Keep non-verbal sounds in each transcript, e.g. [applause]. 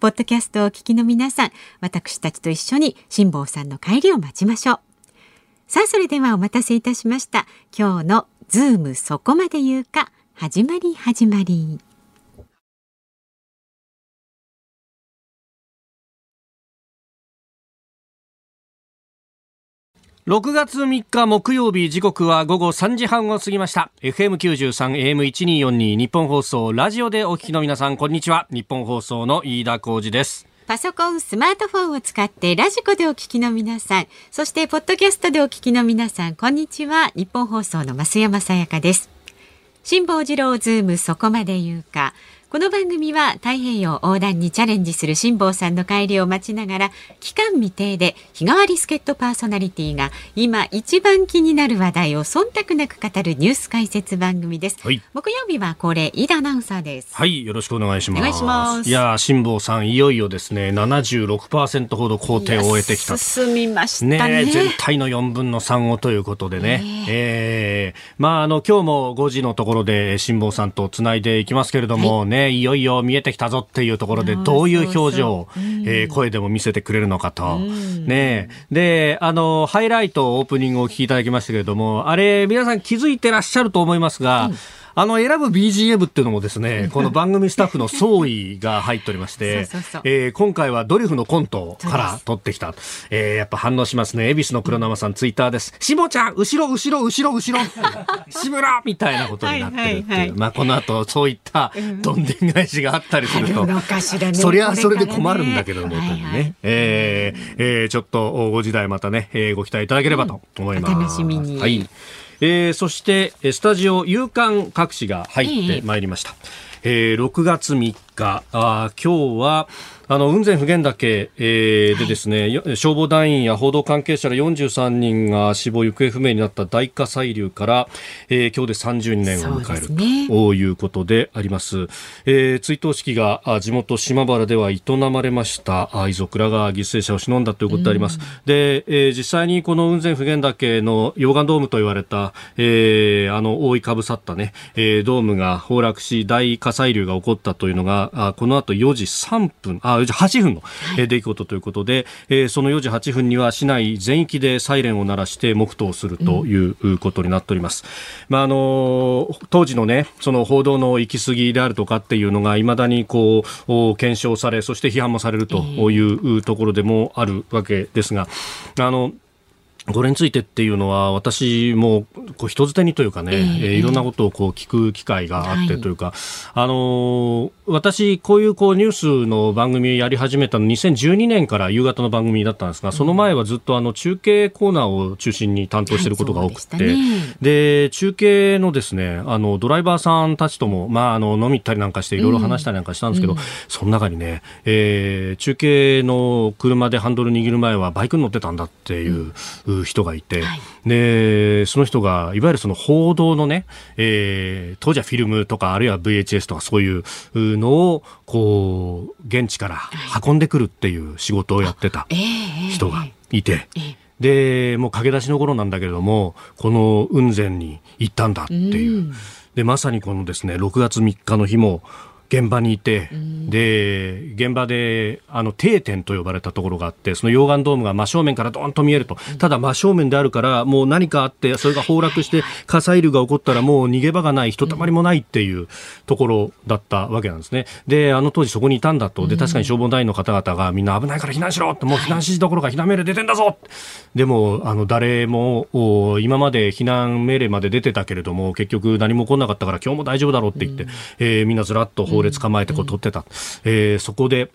ポッドキャストをお聞きの皆さん、私たちと一緒に辛坊さんの帰りを待ちましょう。さあ、それではお待たせいたしました。今日のズームそこまで言うか、始まり始まり。6月3日木曜日時刻は午後3時半を過ぎました FM93 AM1242 ニッポン放送ラジオでお聞きの皆さんこんにちはニッポン放送の飯田浩司ですパソコン、スマートフォンを使ってラジコでお聞きの皆さん、そしてポッドキャストでお聞きの皆さん、こんにちは。ニッポン放送の増山さやかです。辛坊治郎ズームそこまで言うか。この番組は太平洋横断にチャレンジする辛坊さんの帰りを待ちながら期間未定で日替わり助っ人パーソナリティが今一番気になる話題を忖度なく語るニュース解説番組です、はい、木曜日はこれ飯田アナウンサーです。はいよろしくお願いします。お願いしますいや辛坊さんいよいよですね76%ほど工程を終えてきた進みましたね、ね、全体の4分の3をということでね、え。ー、えー、まああの今日も5時のところで辛坊さんとつないでいきますけれども、はい、ねいよいよ見えてきたぞっていうところでどういう表情を、えー、声でも見せてくれるのかと。ねで、あの、ハイライトオープニングをお聞きいただきましたけれども、あれ、皆さん気づいてらっしゃると思いますが、うんあの選ぶ BGM っていうのもですね、この番組スタッフの総意が入っておりまして、[laughs] え今回はドリフのコントから撮ってきた。えー、やっぱ反応しますね。恵比寿の黒生さん、ツイッターです。しもちゃん、後ろ、後ろ、後ろ、後ろ、志村みたいなことになってるっていう。まあ、この後、そういったどんでん返しがあったりすると、そりゃそれで困るんだけども、ね。えー、えー、ちょっと5時台またね、えー、ご期待いただければと思います。楽しみに。はい。えー、そしてスタジオ夕刊各紙が入ってまい。りました、えー、6月3日あ今日はあの雲仙普賢岳、えー、でですね、はい、消防団員や報道関係者ら43人が死亡行方不明になった大火砕流から、えー、今日で32年を迎えると、ね、いうことであります、えー、追悼式が地元島原では営まれました遺族らが犠牲者を忍んだということであります、うん、で、えー、実際にこの雲仙普賢岳の溶岩ドームと言われた、えー、あの覆いかぶさったね、えー、ドームが崩落し大火砕流が起こったというのがあこの後4時3分。あ4時8分の出来事ということで、えー、その4時8分には市内全域でサイレンを鳴らして黙祷するということになっております。まああの当時のねその報道の行き過ぎであるとかっていうのがいまだにこう検証されそして批判もされるというところでもあるわけですが、あのこれについてっていうのは私もこう人づてにというかね、えー、いろんなことをこう聞く機会があってというか、はい、あの私こういうこうニュースの番組やり始めたの2012年から夕方の番組だったんですが、その前はずっとあの中継コーナーを中心に担当していることが多くて、はいでね、で中継のですねあのドライバーさんたちともまああの飲み行ったりなんかしていろいろ話したりなんかしたんですけど、うん、その中にね、えー、中継の車でハンドル握る前はバイクに乗ってたんだっていう。うん人がいて、はい、でその人がいわゆるその報道のね、えー、当時はフィルムとかあるいは VHS とかそういうのをこう現地から運んでくるっていう仕事をやってた人がいて。でもう駆け出しの頃なんだけれどもこの雲仙に行ったんだっていう、でまさにこのですね6月3日の日も現場にいて、で、現場で、あの、定点と呼ばれたところがあって、その溶岩ドームが真正面からドーンと見えると。ただ真正面であるから、もう何かあって、それが崩落して火砕流が起こったらもう逃げ場がない、ひとたまりもないっていうところだったわけなんですね。で、あの当時そこにいたんだと。で、確かに消防団員の方々がみんな危ないから避難しろって、もう避難指示どころか避難命令出てんだぞでも、あの、誰も、今まで避難命令まで出てたけれども、結局何も起こらなかったから今日も大丈夫だろうって言って、えー、みんなずらっと法列構えてこう撮ってた。えー、そこで、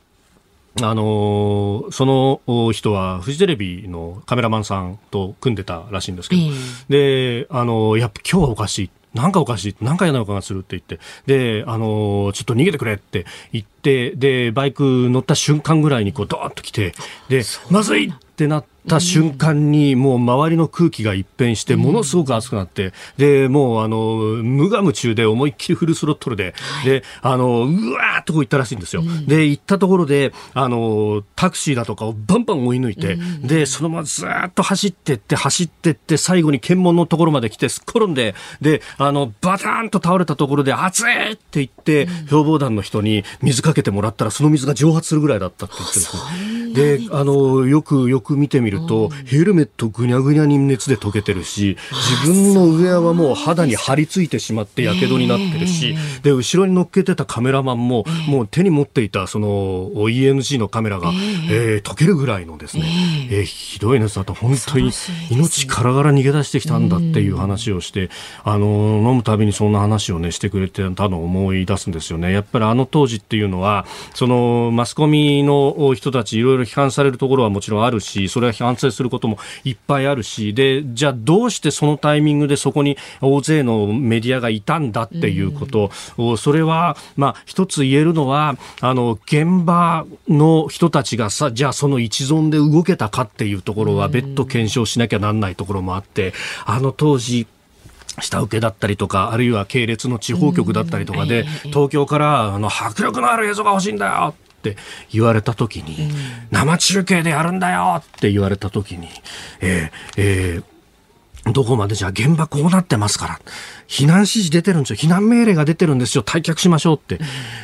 あのー、その人はフジテレビのカメラマンさんと組んでたらしいんですけど、えー、で、あのー、やっぱ今日はおかしい。なんかおかしい。なんか嫌な予感がするって言って。で、あのー、ちょっと逃げてくれって言って、で、バイク乗った瞬間ぐらいにこうドーンと来て、で、まずいってなった瞬間にもう周りの空気が一変してものすごく熱くなって、で、もうあの、無我夢中で思いっきりフルスロットルで、で、あの、うわーっとこう行ったらしいんですよ。で、行ったところで、あの、タクシーだとかをバンバン追い抜いて、で、そのままずっと走ってって、走ってって、最後に検問のところまで来て、すっ転んで、で、あの、バターンと倒れたところで、熱いって言って、消防団の人に水かけてもらったら、その水が蒸発するぐらいだったって言ってるんですで、あの、よくよく見てみるると、ヘルメットぐにゃぐにゃに熱で溶けてるし、自分のウェアはもう肌に張り付いてしまって火傷になってるし、で、後ろに乗っけてたカメラマンも、もう手に持っていたその ENG のカメラが、えー、溶けるぐらいのですね、えー、ひどい熱だと本当に命からがら逃げ出してきたんだっていう話をして、あの、飲むたびにそんな話をね、してくれてたのを思い出すんですよね。やっぱりあの当時っていうのは、そのマスコミの人たちいろいろ批判されるところはもちろんあるし、それは批反省することもいっぱいあるしでじゃあどうしてそのタイミングでそこに大勢のメディアがいたんだっていうこと、うん、それは、まあ、一つ言えるのはあの現場の人たちがさじゃあその一存で動けたかっていうところは別途検証しなきゃなんないところもあってあの当時下請けだったりとか、あるいは系列の地方局だったりとかで、東京からあの迫力のある映像が欲しいんだよって言われた時に、生中継でやるんだよって言われた時に、えー、えー、どこまでじゃあ現場こうなってますから、避難指示出てるんですよ、避難命令が出てるんですよ、退却しましょうって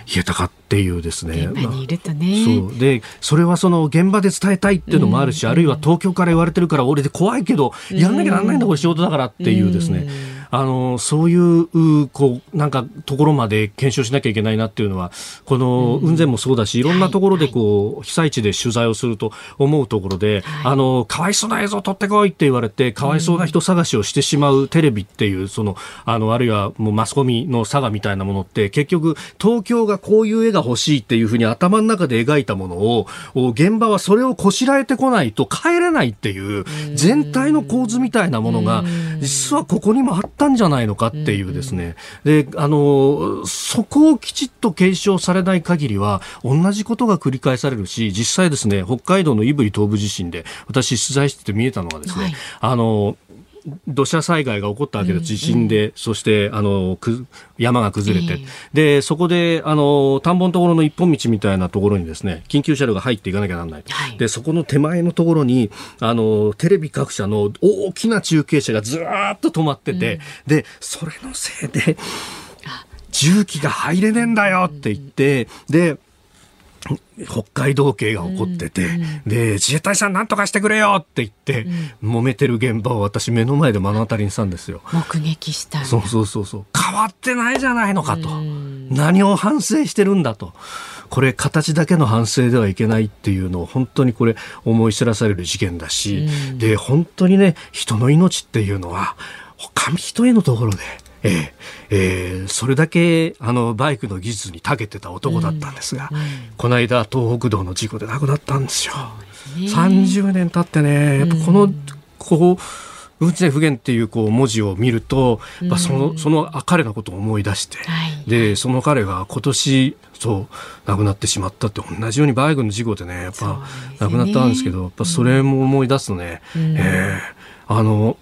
言えたかっていうですね。現場にいるとね。そう。で、それはその現場で伝えたいっていうのもあるし、あるいは東京から言われてるから俺で怖いけど、やんなきゃなんないんだ、これ仕事だからっていうですね。あのそういうこうなんかところまで検証しなきゃいけないなっていうのはこの雲仙もそうだしい。ろんなところでこう被災地で取材をすると思うところで、あのかわいそうな映像を撮ってこいって言われてかわいそうな人探しをしてしまうテレビっていうそのあのあるいはもうマスコミの差がみたいなものって結局東京がこういう絵が欲しいっていうふうに頭の中で描いたものを現場はそれをこしらえてこないと帰れないっていう全体の構図みたいなものが実はここにもあったんじゃないのかっていうですね、であのそこをきちっと継承されない限りは同じことが繰り返されるし実際ですね北海道の胆振東部地震で私取材してて見えたのはですね、はい、あの土砂災害が起こったわけです、地震で、うん、そしてあのく山が崩れて、えー、でそこであの田んぼのところの一本道みたいなところにですね緊急車両が入っていかなきゃならない、はい、でそこの手前のところにあのテレビ各社の大きな中継車がずっと止まってて、うん、でそれのせいで重機が入れねえんだよって言って、で北海道警が起こってて、で、自衛隊さんなんとかしてくれよって言って、うん、揉めてる現場を私目の前で目の当たりにしたんですよ。目撃したそうそうそうそう。変わってないじゃないのかと。うん、何を反省してるんだと。これ形だけの反省ではいけないっていうのを本当にこれ思い知らされる事件だし、うん、で、本当にね、人の命っていうのは、紙一重のところで、えーえー、それだけあのバイクの技術に長けてた男だったんですが、うんうん、この間東北道の事故で亡くなったんですよ。すね、30年経ってねやっぱこの、こう運転不言っていうこう文字を見ると、まあ、そのその彼のことを思い出して、はい、でその彼が今年そう亡くなってしまったって同じようにバイクの事故でねやっぱ亡くなったんですけど、やっぱそれも思い出すとね、うん、えー、あの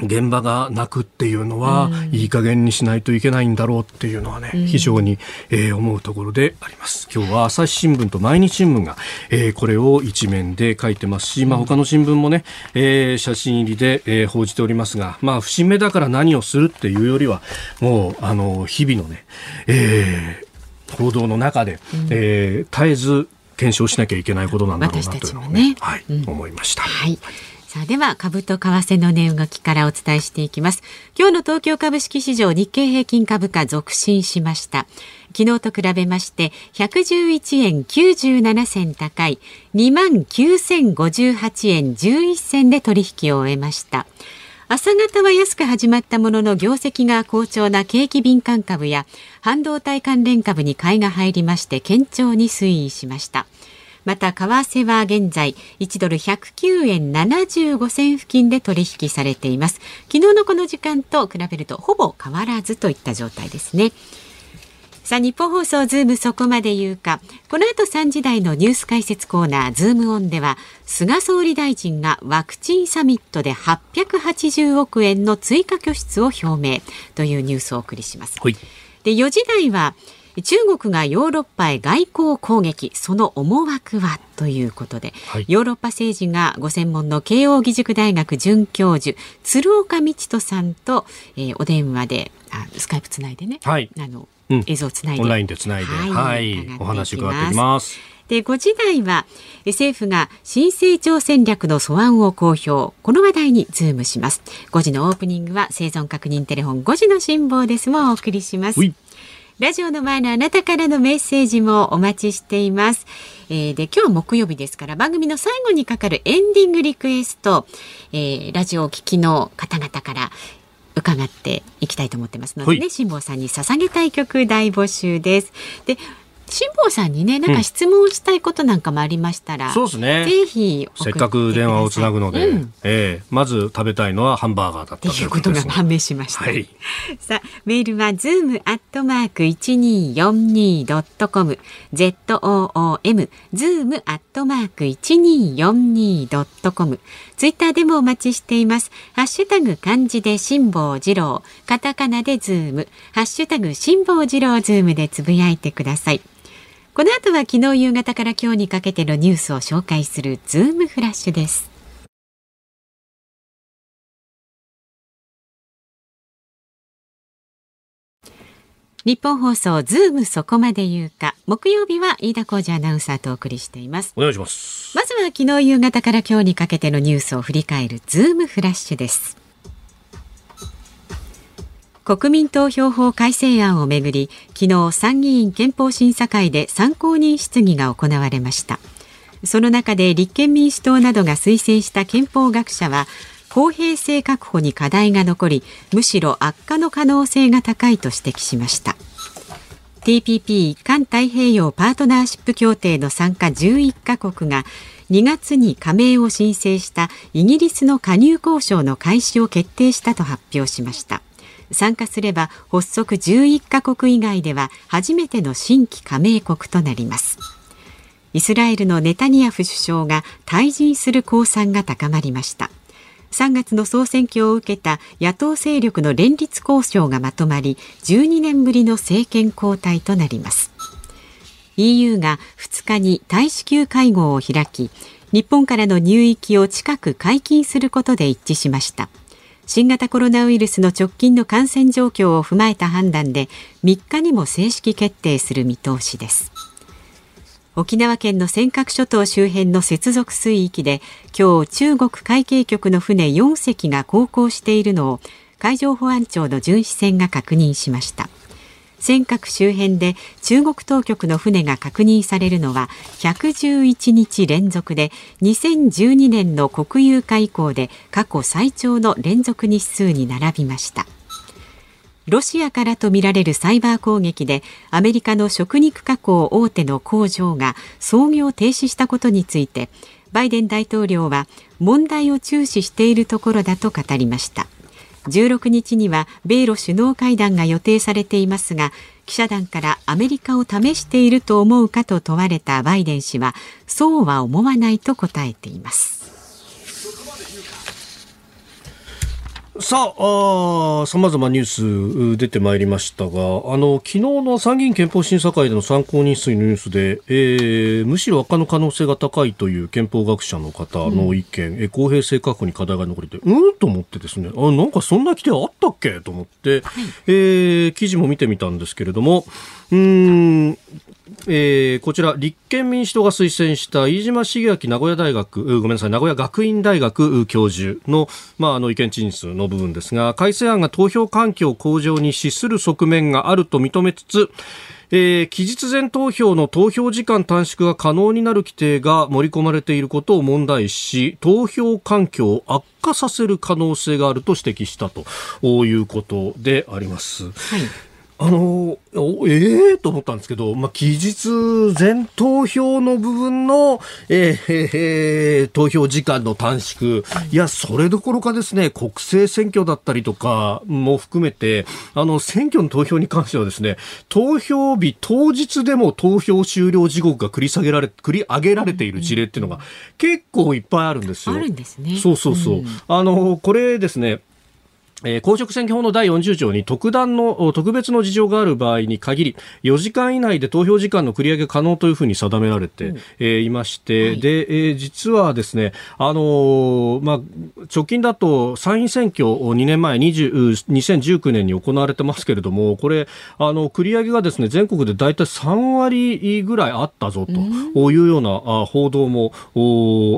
現場が泣くっていうのは、いい加減にしないといけないんだろうっていうのはね、非常に、えー、思うところであります。今日は朝日新聞と毎日新聞が、えー、これを一面で書いてますし、まあ他の新聞もね、えー、写真入りで、えー、報じておりますが、まあ節目だから何をするっていうよりは、もう、あの、日々のね、えー、報道の中で、うん、えー、絶えず検証しなきゃいけないことなんだろうなというのをね、ね。はい、うん、思いました。はいさあでは株と為替の値動きからお伝えしていきます。今日の東京株式市場日経平均株価続伸しました。昨日と比べまして111円97銭高い2万9058円11銭で取引を終えました。朝方は安く始まったものの業績が好調な景気敏感株や半導体関連株に買いが入りまして堅調に推移しました。また為替は現在1ドル109円75銭付近で取引されています昨日のこの時間と比べるとほぼ変わらずといった状態ですねさあ、ニッポン放送ズームそこまで言うか。この後3時台のニュース解説コーナーズームオンでは、菅総理大臣がワクチンサミットで880億円の追加拠出を表明というニュースをお送りします。はい、で、4時台は、中国がヨーロッパへ外交攻勢その思惑は？ということで、はい、ヨーロッパ政治がご専門の慶應義塾大学准教授鶴岡路人さんと、えー、お電話であスカイプつないでね、はい、あの、うん、映像つないで。オンラインでつないで、はい、はい、お話伺っています。で5時台は政府が新成長戦略の素案を公表。この話題にズームします。5時のオープニングは生存確認テレフォン5時の辛坊です。もお送りしますラジオの前のあなたからのメッセージもお待ちしています。えー、で、今日は木曜日ですから番組の最後にかかるエンディングリクエスト、えー、ラジオを聴きの方々から伺っていきたいと思ってますのでね、辛坊さんに捧げたい曲大募集です。で、辛坊さんにねなんか質問したいことなんかもありましたら、うん、そうですね。ぜひせっかく電話をつなぐので、うん、えー、まず食べたいのはハンバーガーだったということが判明しました、はい、さあメールはズームアットマーク一二四二ドットコム。Z o o m ズームアットマーク一二四二ドットコム。ツイッターでもお待ちしています。ハッシュタグ漢字で辛坊治郎。カタカナでズーム。ハッシュタグ辛坊治郎ズームでつぶやいてくださいこの後は昨日夕方から今日にかけてのニュースを紹介するズームフラッシュです。ニッポン放送ズームそこまで言うか。木曜日は飯田浩司アナウンサーとお送りしています。お願いします。まずは昨日夕方から今日にかけてのニュースを振り返るズームフラッシュです国民投票法改正案をめぐり昨日参議院憲法審査会で参考人質疑が行われました。その中で立憲民主党などが推薦した憲法学者は公平性確保に課題が残りむしろ悪化の可能性が高いと指摘しました。TPP 環太平洋パートナーシップ協定の参加11カ国が2月に加盟を申請したイギリスの加入交渉の開始を決定したと発表しました。参加すれば発足11カ国以外では初めての新規加盟国となります。イスラエルのネタニヤフ首相が退陣する公算が高まりました。3月の総選挙を受けた野党勢力の連立交渉がまとまり12年ぶりの政権交代となります。EU が2日に大使級会合を開き日本からの入域を近く解禁することで一致しました。新型コロナウイルスの直近の感染状況を踏まえた判断で3日にも正式決定する見通しです。沖縄県の尖閣諸島周辺の接続水域で今日中国海警局の船4隻が航行しているのを海上保安庁の巡視船が確認しました。尖閣周辺で中国当局の船が確認されるのは111日連続で2012年の国有化以降で過去最長の連続日数に並びました。ロシアからとみられるサイバー攻撃でアメリカの食肉加工大手の工場が操業停止したことについてバイデン大統領は問題を注視しているところだと語りました。16日には米ロ首脳会談が予定されていますが記者団からアメリカを試していると思うかと問われたバイデン氏はそうは思わないと答えています。さあ、さまざまニュース出てまいりましたが、あの、昨日の参議院憲法審査会での参考人数のニュースで、えー、むしろ悪化の可能性が高いという憲法学者の方の意見、うん、え公平性確保に課題が残りて、うんと思ってですね、あ、なんかそんな規定あったっけ？と思って、はい、えー、記事も見てみたんですけれども、うん、えー、こちら立憲民主党が推薦した飯島茂明名古屋大学ごめんなさい名古屋学院大学教授の,、まあ、あの意見陳述の部分ですが改正案が投票環境向上に資する側面があると認めつつえー、期日前投票の投票時間短縮が可能になる規定が盛り込まれていることを問題視投票環境を悪化させる可能性があると指摘したということであります。はいあの、ええ？ー、と思ったんですけど、まあ、期日前投票の部分の、えー、えー、投票時間の短縮、いや、それどころかですね、国政選挙だったりとかも含めて、あの、選挙の投票に関してはですね、投票日当日でも投票終了時刻が繰り下げられ、繰り上げられている事例っていうのが結構いっぱいあるんですよ。あるんですね。そうそうそう。うん、あの、これですね、えー、公職選挙法の第40条に特段の特別の事情がある場合に限り4時間以内で投票時間の繰り上げ可能というふうに定められて、うん、えー、いまして、はい、で、えー、実はですね、あのー、まあ、直近だと参院選挙2年前20 2019年に行われてますけれどもこれあの繰り上げがですね全国で大体3割ぐらいあったぞというような報道も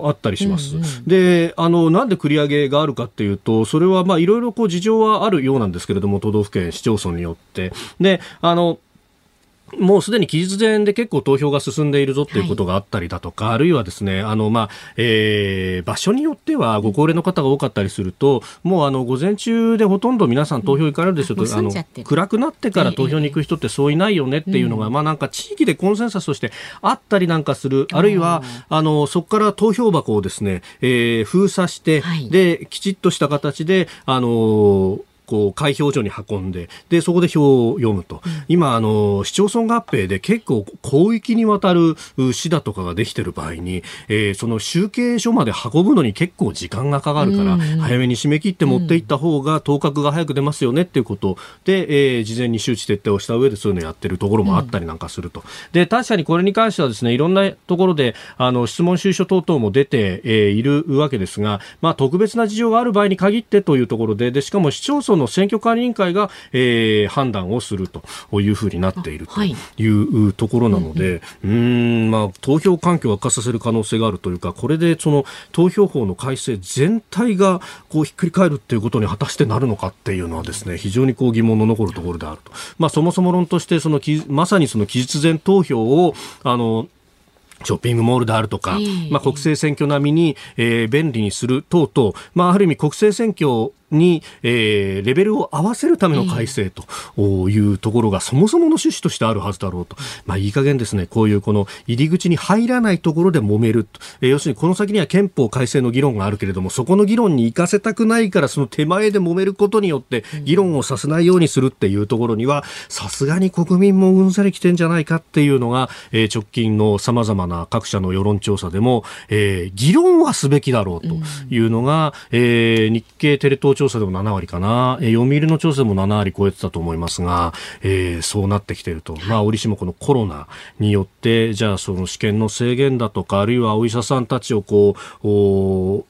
あったりします。うんうん、であのなんで繰り上げがあるかっていうとそれはまあいろいろこう事情はあるようなんですけれども、都道府県、市町村によって。で、あの、もうすでに期日前で結構投票が進んでいるぞっていうことがあったりだとか、はい、あるいはですね、あの、まあ、えー、場所によってはご高齢の方が多かったりすると、もうあの、午前中でほとんど皆さん投票行かれるでしょうと、あの、暗くなってから投票に行く人ってそういないよねっていうのが、えー、まあなんか地域でコンセンサスとしてあったりなんかする、あるいは、あの、そこから投票箱をですね、えー、封鎖して、はい、で、きちっとした形で、あのこう開票所に運んででそこで票を読むと、うん、今あの市町村合併で結構広域にわたる市だとかができてる場合に、えー、その集計所まで運ぶのに結構時間がかかるから、うん早めに締め切って持っていった方が当確が早く出ますよねっていうことで、えー、事前に周知徹底をした上でそういうのをやってるところもあったりなんかすると、で確かにこれに関してはですねいろんなところであの質問収書等々も出て、えー、いるわけですが、まあ、特別な事情がある場合に限ってというところででしかも市町村の選挙管理委員会が、えー、判断をするというふうになっているとい。うところなので、うん、ん、まあ、投票環境を悪化させる可能性があるというか、これでその投票法の改正全体がこうひっくり返るっていうことに果たしてなるのかっていうのはですね、非常にこう疑問の残るところであると。まあ、そもそも論として、そのまさにその期日前投票を、あの、ショッピングモールであるとか、まあ、国政選挙並みに、えー、便利にする等々、まあ、ある意味国政選挙に、えー、レベルを合わせるための改正というところがそもそもの趣旨としてあるはずだろうと。まあいい加減ですね、こういうこの入り口に入らないところで揉める。えー、要するにこの先には憲法改正の議論があるけれども、そこの議論に行かせたくないからその手前で揉めることによって議論をさせないようにするっていうところには、さすがに国民もうんざり来てんじゃないかっていうのが、えー、直近の様々な各社の世論調査でも、えー、議論はすべきだろうというのが、えー、日経テレ東調査でも7割かな、えー、読売の調査でも7割超えてたと思いますが、えー、そうなってきていると、まあ、折しもこのコロナによって、じゃあその試験の制限だとか、あるいはお医者さんたちをこう、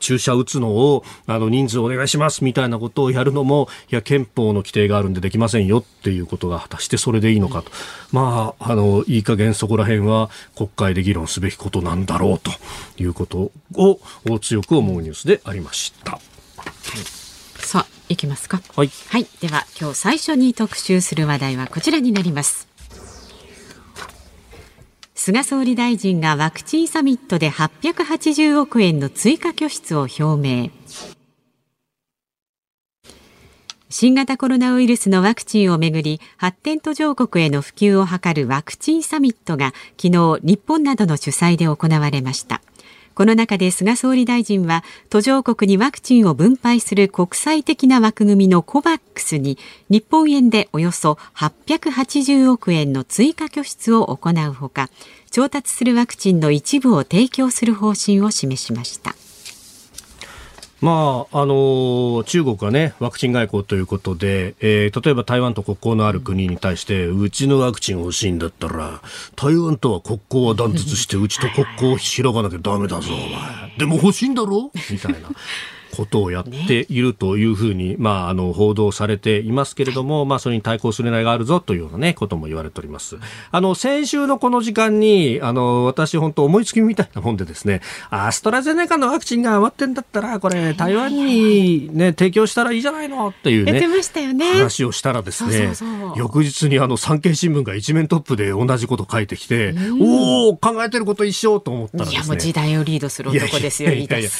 注射打つのをあの人数お願いしますみたいなことをやるのもいや憲法の規定があるんでできませんよっていうことが果たしてそれでいいのかと、まああのいい加減そこら辺は国会で議論すべきことなんだろうということを強く思うニュースでありました。さあ、いきますか。はい。はい。では、今日最初に特集する話題はこちらになります。菅総理大臣がワクチンサミットで880億円の追加拠出を表明。新型コロナウイルスのワクチンをめぐり発展途上国への普及を図るワクチンサミットが昨日日本などの主催で行われましたこの中で菅総理大臣は途上国にワクチンを分配する国際的な枠組みの COVAX に日本円でおよそ880億円の追加拠出を行うほか調達するワクチンの一部を提供する方針を示しました。まああの中国はねワクチン外交ということで、えー、例えば台湾と国交のある国に対して、うちのワクチン欲しいんだったら台湾とは国交は断絶してうちと国交を開かなきゃだめだぞお前でも欲しいんだろ？みたいな。ことをやっているというふうに、ね、まあ、あの報道されていますけれども、まあ、それに対抗する狙いがあるぞというような、ね、ことも言われております。あの先週のこの時間にあの私、本当思いつきみたいなもんでですねアストラゼネカのワクチンが余ってんだったらこれ台湾に、ね、提供したらいいじゃないのっていうね、ね、話をしたらですね翌日にあの産経新聞が一面トップで同じこと書いてきて、おお考えてること一緒と思ったらですね。いやもう時代をリードする男ですよ、いやいやいや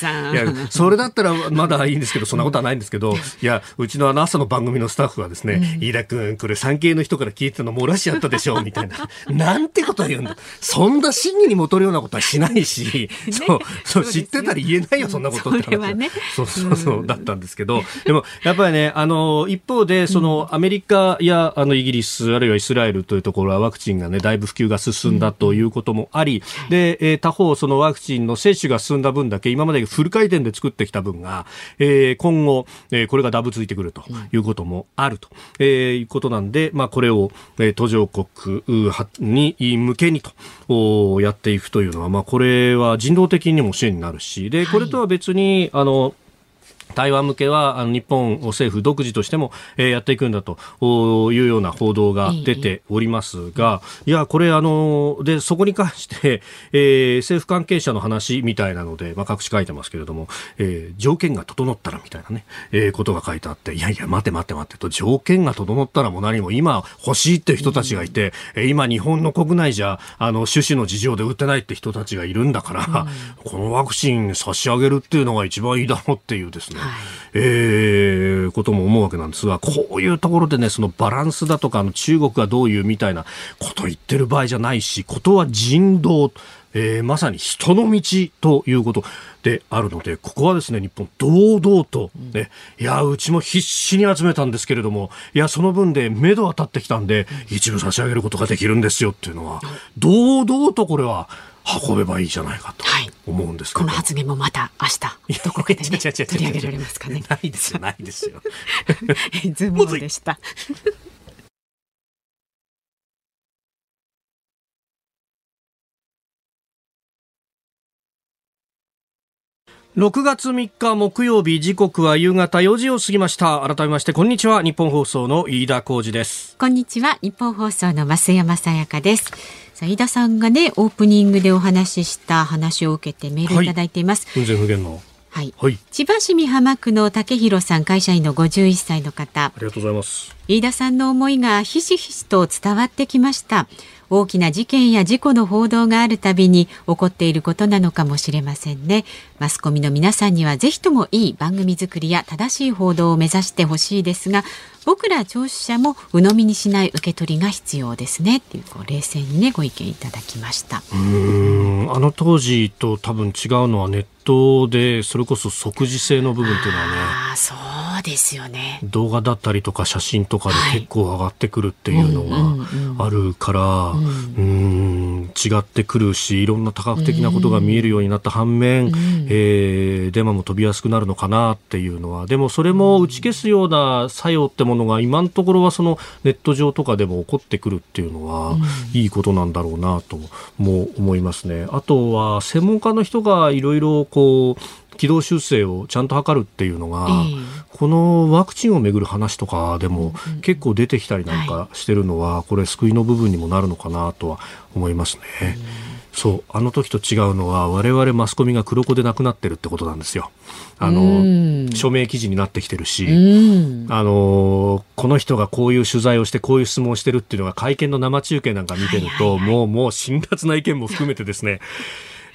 それだったらまだいいんですけど、そんなことはないんですけど、いや、うちのあの朝の番組のスタッフはですね、飯田君、これ産経の人から聞いてたの漏らしちゃったでしょ、みたいな。なんてこと言うんだ。そんな真偽に戻るようなことはしないし、[laughs] そう、そう、知ってたら言えないよ、そんなことって話。ね、そうそうそう、だったんですけど、でも、やっぱりね、あの、一方で、その、アメリカや、あの、イギリス、あるいはイスラエルというところはワクチンがね、だいぶ普及が進んだということもあり、で、え他方、そのワクチンの接種が進んだ分だけ、今までフル回転で作ってきた分が、えー、今後、えー、これがダブついてくるということもあると、うん、えー、いうことなんで、まあ、これを、えー、途上国に向けにとやっていくというのは、まあ、これは人道的にも支援になるし、で、これとは別に、はい、あの、台湾向けはあの日本政府独自としても、えー、やっていくんだというような報道が出ておりますが、いや、これあの、で、そこに関して、えー、政府関係者の話みたいなので、まあ、各紙書いてますけれども、えー、条件が整ったらみたいなね、えー、ことが書いてあって、いやいや、待て待て待てと、条件が整ったらも何も今欲しいって人たちがいて、うん、今日本の国内じゃ、あの、種子の事情で売ってないって人たちがいるんだから、うん、このワクチン差し上げるっていうのが一番いいだろうっていうですね、はい、えー、ことも思うわけなんですが、こういうところでね、そのバランスだとか、あの中国がどういうみたいなこと言ってる場合じゃないし、ことは人道、えー、まさに人の道ということであるので、ここはですね、日本堂々とね、いや、うちも必死に集めたんですけれども、いや、その分で目処は立ってきたんで、一部差し上げることができるんですよっていうのは、堂々とこれは、運べばいいじゃないかと思うんですこの発言もまた明日どこかで、ね、取り上げられますかね。ないですよ、ないですよ。ズームでした。6月3日木曜日時刻は夕方4時を過ぎました改めましてこんにちは日本放送の飯田浩二ですこんにちは日本放送の増山さやかです飯田さんがねオープニングでお話しした話を受けてメールい。ただいています、はい、不全の。はい、はい、千葉市美浜区の竹弘さん会社員の51歳の方。ありがとうございます。飯田さんの思いがひしひしと伝わってきました大きな事件や事故の報道があるたびに起こっていることなのかもしれませんね。マスコミの皆さんにはぜひともいい番組作りや正しい報道を目指してほしいですが僕ら聴取者も鵜呑みにしない受け取りが必要ですね。っていうこう冷静にねご意見いただきました。うんあの当時と多分違うのはネットでそれこそ即時性の部分っていうのはね。あそうですよね。動画だったりとか写真とかで結構上がってくるっていうのがあるから、はいうん違ってくるしいろんな多角的なことが見えるようになった反面、えー、デマも飛びやすくなるのかなっていうのは。でもそれも打ち消すような作用ってものが今のところはそのネット上とかでも起こってくるっていうのは、いいことなんだろうなとも思いますね。あとは専門家の人がいろいろこう軌道修正をちゃんと測るっていうのが、えー、このワクチンをめぐる話とかでも結構出てきたりなんかしてるのは、はい、これ救いの部分にもなるのかなとは思いますね。そう。あの時と違うのは我々マスコミが黒子でなくなってるってことなんですよ。あの署名記事になってきてるし、あのこの人がこういう取材をしてこういう質問をしてるっていうのが会見の生中継なんか見てると、もうもう辛辣な意見も含めてですね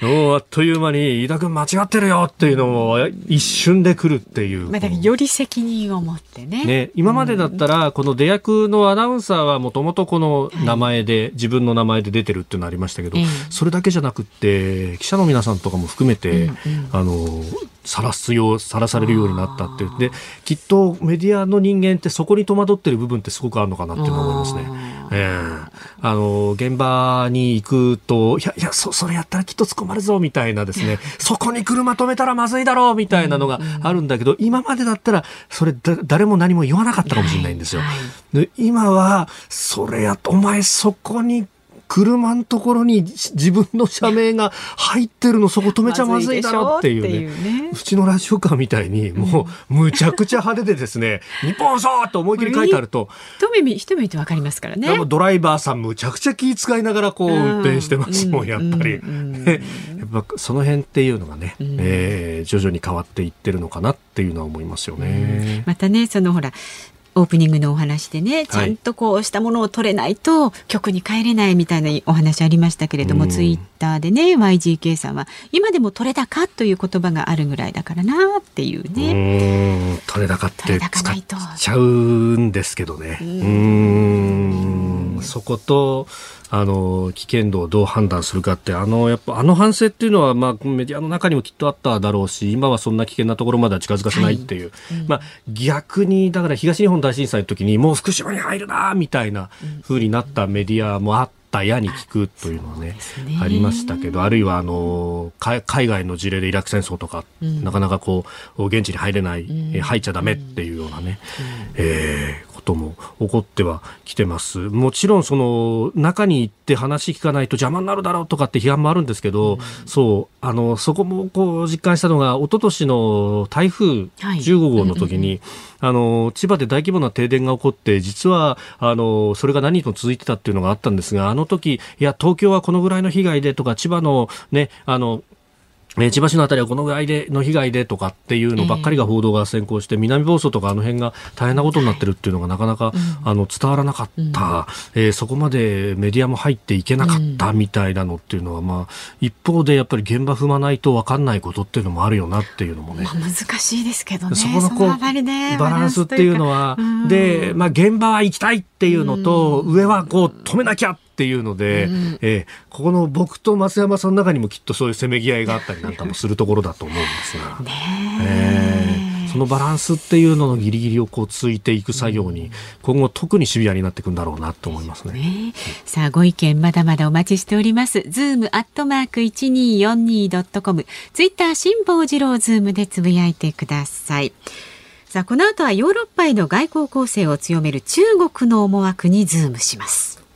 もうあっという間に飯田君間違ってるよっていうのも一瞬で来るっていう。まあ、より責任を持ってね。ね、今までだったら、この出役のアナウンサーはもともとこの名前で、はい、自分の名前で出てるっていうのありましたけど、それだけじゃなくて、記者の皆さんとかも含めて、うんうん、あの、さらすよう、さらされるようになったって。きっとメディアの人間ってそこに戸惑ってる部分ってすごくあるのかなって思いますね。ええ。ー、あの、現場に行くと、いや、いや、そ、それやったらきっと突っ込まるぞみたいなですね、[laughs] そこに車止めたらまずいだろうみたいなのがあるんだけど、今までだったら、それだ誰も何も言わなかったかもしれないんですよ。で今は、それや、お前そこに車のところに自分の社名が入ってるのそこ止めちゃまずいだろっていうね。うちのラジオカーみたいにもうむちゃくちゃ派手でですね「日本そう!」と思いっきり書いてあると。一目一目見てわかりますからね。ドライバーさんむちゃくちゃ気遣いながらこう運転してますもんやっぱり、[laughs] やっぱその辺っていうのがね、うえー、徐々に変わっていってるのかなっていうのは思いますよね。またねそのほらオープニングのお話でねちゃんとこうしたものを取れないと曲に帰れないみたいなお話ありましたけれども、ツイッターでね YGK さんは今でも取れ高という言葉があるぐらいだからなっていうね。取れ高って使っちゃうんですけどね。うん。そことあの危険度をどう判断するかってあのやっぱあの反省っていうのは、まあ、メディアの中にもきっとあっただろうし今はそんな危険なところまでは近づかせないっていう、はい。うん、まあ、逆にだから東日本大震災の時にもう福島に入るなみたいなふうになったメディアもあったやに聞くというのはね、ね、ありましたけどあるいはあの海外の事例でイラク戦争とか、うん、なかなかこう現地に入れない、うん、入っちゃだめっていうようなね、うん、えー、ことも起こってはきてます。もちろんその中に行って話聞かないと邪魔になるだろうとかって批判もあるんですけど、うん、そうあのそこもこう実感したのが一昨年の台風15号の時に、はいあの千葉で大規模な停電が起こって実はあのそれが何日も続いてたっていうのがあったんですがあの時いや東京はこのぐらいの被害でとか千葉のねあのえ千葉市のあたりはこのぐらいでの被害でとかっていうのばっかりが報道が先行して、えー、南房総とかあの辺が大変なことになってるっていうのがなかなか、あの伝わらなかった、うん、えー、そこまでメディアも入っていけなかったみたいなのっていうのは、まあ、一方でやっぱり現場踏まないと分かんないことっていうのもあるよなっていうのもね。まあ、難しいですけどね。そこのこう、ね、バランスっていうのは、で、まあ現場は行きたいっていうのと、上はこう止めなきゃっていうので、うん、えー、ここの僕と増山さんの中にもきっとそういうせめぎ合いがあったりなんかもするところだと思うんですが。ねえー、そのバランスっていうののギリギリをこうついていく作業に、今後特にシビアになっていくんだろうなと思いますね。ねさあ、ご意見まだまだお待ちしております。ズームアットマーク 1242.com、ツイッター辛坊治郎ズームでつぶやいてください。さあ、この後はヨーロッパへの外交攻勢を強める中国の思惑にズームします。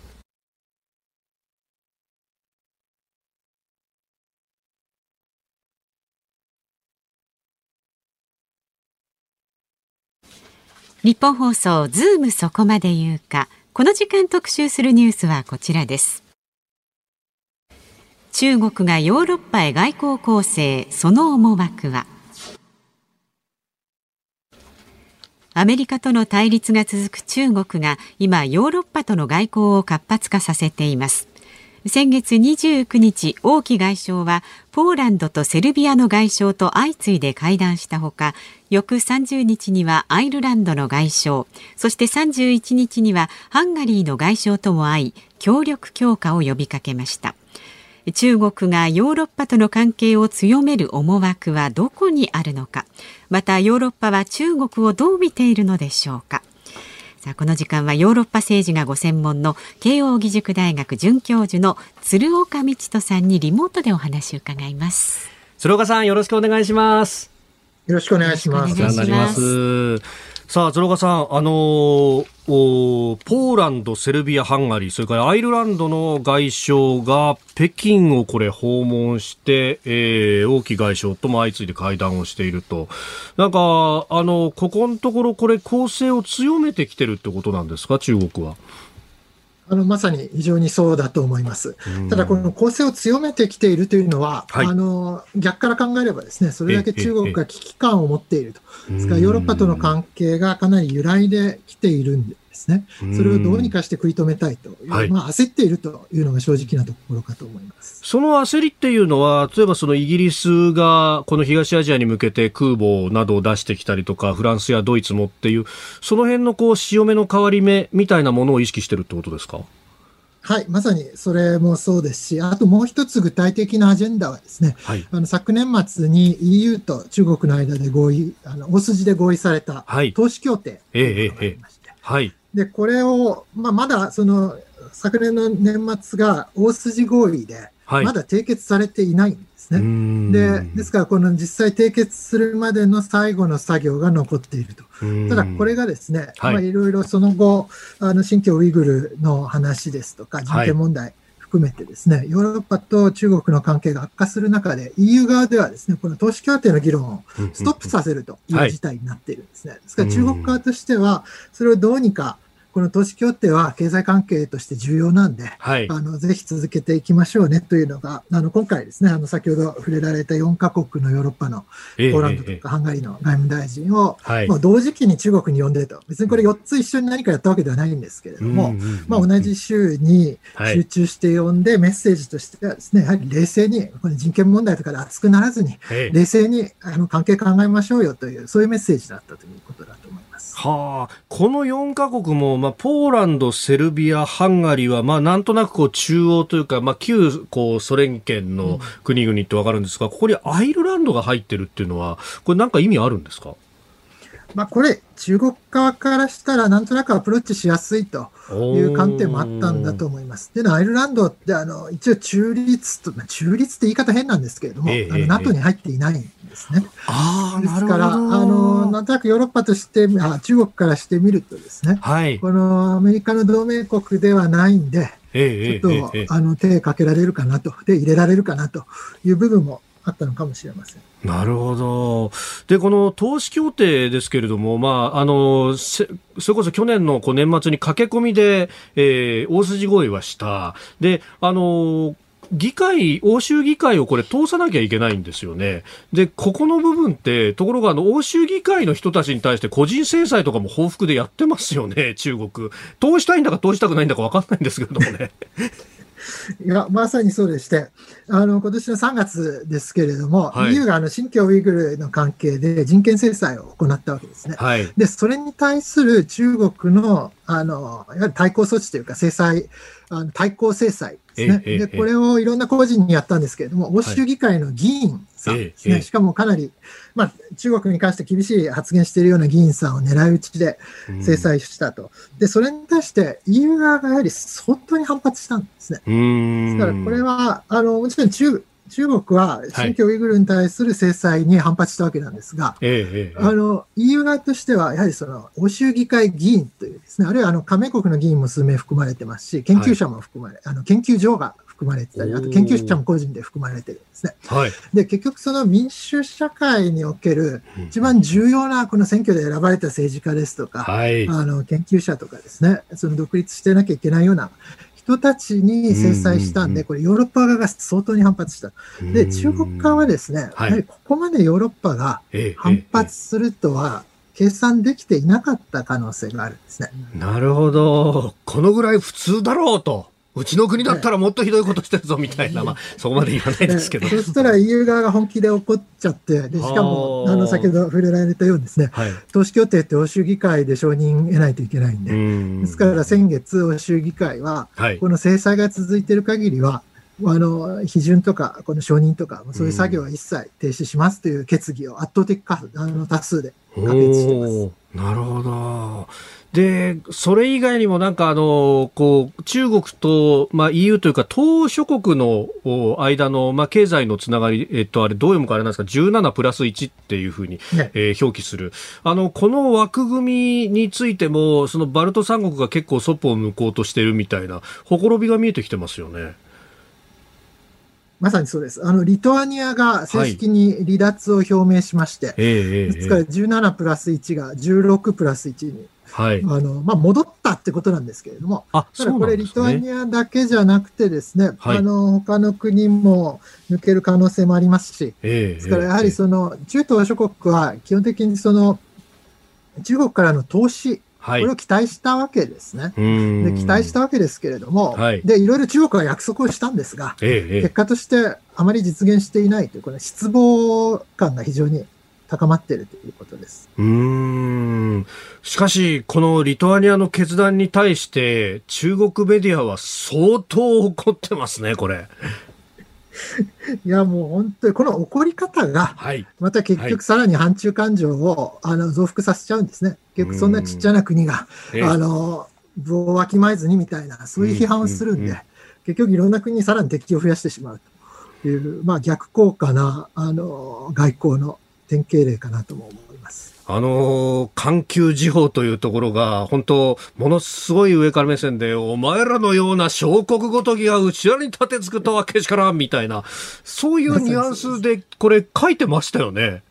ニッポン放送ズームそこまで言うか。この時間特集するニュースはこちらです。中国がヨーロッパへ外交攻勢その思惑は？アメリカとの対立が続く中国が今ヨーロッパとの外交を活発化させています。先月29日王毅外相はポーランドとセルビアの外相と相次いで会談したほか翌30日にはアイルランドの外相。そして31日にはハンガリーの外相とも会い協力強化を呼びかけました。中国がヨーロッパとの関係を強める思惑はどこにあるのか。またヨーロッパは中国をどう見ているのでしょうか。さあこの時間はヨーロッパ政治がご専門の慶應義塾大学准教授の鶴岡道人さんにリモートでお話を伺います。鶴岡さんよろしくお願いします。よろしくお願いしますお願いしますさあ、鶴岡さん、あの、ポーランド、セルビア、ハンガリー、それからアイルランドの外相が北京をこれ訪問して、えー、王毅外相とも相次いで会談をしていると。なんか、あの、ここのところこれ攻勢を強めてきてるってことなんですか、中国は。あのまさに非常にそうだと思います。ただ、この攻勢を強めてきているというのは、はい、あの逆から考えればですね、それだけ中国が危機感を持っていると。ですから、ヨーロッパとの関係がかなり揺らいできているんですね。それをどうにかして食い止めたいという、まあ、焦っているというのが正直なところかと思います。その焦りっていうのは、例えばそのイギリスがこの東アジアに向けて空母などを出してきたりとか、フランスやドイツもっていう、その辺のこう潮目の変わり目みたいなものを意識してるってことですか？はい、まさにそれもそうですし、あともう一つ具体的なアジェンダはですね、はい、あの昨年末に EU と中国の間で合意、あの大筋で合意された投資協定がありまして、はい、でこれを、まあ、まだその昨年の年末が大筋合意で、まだ締結されていないんですね。で、ですからこの実際締結するまでの最後の作業が残っていると。ただこれがですね、はい、まあいろいろその後、あの新疆ウイグルの話ですとか、人権問題、含めてですね、ヨーロッパと中国の関係が悪化する中で、EU 側ではですね、この投資協定の議論をストップさせるという事態になっているんですね。ですから中国側としては、それをどうにかこの投資協定は経済関係として重要なんで、はい、あのぜひ続けていきましょうねというのが、あの今回ですね、あの先ほど触れられた4カ国のヨーロッパのポーランドとかハンガリーの外務大臣を、えもう同時期に中国に呼んでと、別にこれ4つ一緒に何かやったわけではないんですけれども、まあ、同じ州に集中して呼んで、メッセージとしてはですね、やはり冷静に、この人権問題とかで熱くならずに、冷静にあの関係考えましょうよという、そういうメッセージだったということだます。はあ、この4カ国も、まあ、ポーランド、セルビア、ハンガリーは、まあ、なんとなくこう中央というか、まあ、旧こうソ連圏の国々ってわかるんですが、ここにアイルランドが入ってるっていうのは、これ、なんか意味あるんですか？まあ、これ、中国側からしたら、なんとなくアプローチしやすいという観点もあったんだと思います。で、アイルランドって、あの、一応中立と、中立って言い方変なんですけれども、えー、あの NATO に入っていないんですね。ああ、ですから、あの、なんとなくヨーロッパとしてあ、中国からしてみるとですね、はい、このアメリカの同盟国ではないんで、えー、ちょっと、えー、あの、手かけられるかなと、手入れられるかなという部分もあったのかもしれません。なるほど。で、この投資協定ですけれども、まあ、あの、それこそ去年のこう年末に駆け込みで、えー、大筋合意はした。で、あの、議会、欧州議会をこれ通さなきゃいけないんですよね。で、ここの部分って、ところがあの、欧州議会の人たちに対して個人制裁とかも報復でやってますよね、中国。通したいんだか通したくないんだか分かんないんですけれどもね。いや、まさにそうでして、あの、今年の3月ですけれども、はい、EU があの新疆ウイグルの関係で人権制裁を行ったわけですね。はい、で、それに対する中国の、あの、いわゆる対抗措置というか、制裁、あの対抗制裁ですね。で、これをいろんな個人にやったんですけれども、欧州議会の議員さんですね。しかもかなり、まあ、中国に関して厳しい発言しているような議員さんを狙い撃ちで制裁したと。で、それに対して EU 側がやはり相当に反発したんですね。ですからこれは、あの、もちろん中中国は新疆ウイグルに対する制裁に反発したわけなんですが、はい、あの EU 側としては、やはりその欧州議会議員というですね、あるいはあの加盟国の議員も数名含まれてますし、研究者も含まれ、はい、あの研究所が含まれてたり、あと研究者も個人で含まれてるんですね。はい、で、結局その民主社会における一番重要なこの選挙で選ばれた政治家ですとか、はい、あの研究者とかですね、その独立してなきゃいけないような人たちに制裁したんで、これヨーロッパ側が相当に反発した。で、中国側はですね、やはりここまでヨーロッパが反発するとは、計算できていなかった可能性があるんですね。なるほど。このぐらい普通だろうと。うちの国だったらもっとひどいことしてるぞみたいな、まあ、そこまで言わないですけど。そしたら EU 側が本気で怒っちゃって、でしかも、あの、先ほど触れられたようにですね、はい、投資協定って欧州議会で承認得ないといけないんで、ん。ですから先月、欧州議会は、この制裁が続いている限りは、あの、批准とか、この承認とか、そういう作業は一切停止しますという決議を圧倒的あの多数で可決してます。なるほど。で、それ以外にもなんかあの、こう、中国と、まあ EU というか、東諸国の間の、まあ経済のつながり、えっと、あれどう読むかあれなんですか、17プラス1っていうふうに、ねえー、表記する。あの、この枠組みについても、そのバルト三国が結構そっぽを向こうとしてるみたいな、ほころびが見えてきてますよね。まさにそうです。あの、リトアニアが正式に離脱を表明しまして、はい、ですから17プラス1が16プラス1に、はい、あの、まあ、戻ったってことなんですけれども、あただこれリトアニアだけじゃなくてですね、はい、あの、他の国も抜ける可能性もありますし、ですからやはりその、中東諸国は基本的にその、中国からの投資、はい、これを期待したわけですね。で期待したわけですけれども、はい、でいろいろ中国は約束をしたんですが、ええ、結果としてあまり実現していないという、この失望感が非常に高まっているということです。うんしかし、このリトアニアの決断に対して、中国メディアは相当怒ってますね、これ。いや、もう本当に、この怒り方が、また結局さらに反中感情を、あの増幅させちゃうんですね。結局そんなちっちゃな国が、あの、部をわきまえずにみたいな、そういう批判をするんで、結局いろんな国にさらに敵を増やしてしまうという、まあ、逆効果なあの外交の典型例かなとも思います。あの緩急時報というところが、本当、ものすごい上から目線で、お前らのような小国ごときが内輪に立てつくとはけしからんみたいな、そういうニュアンスで、これ書いてましたよね。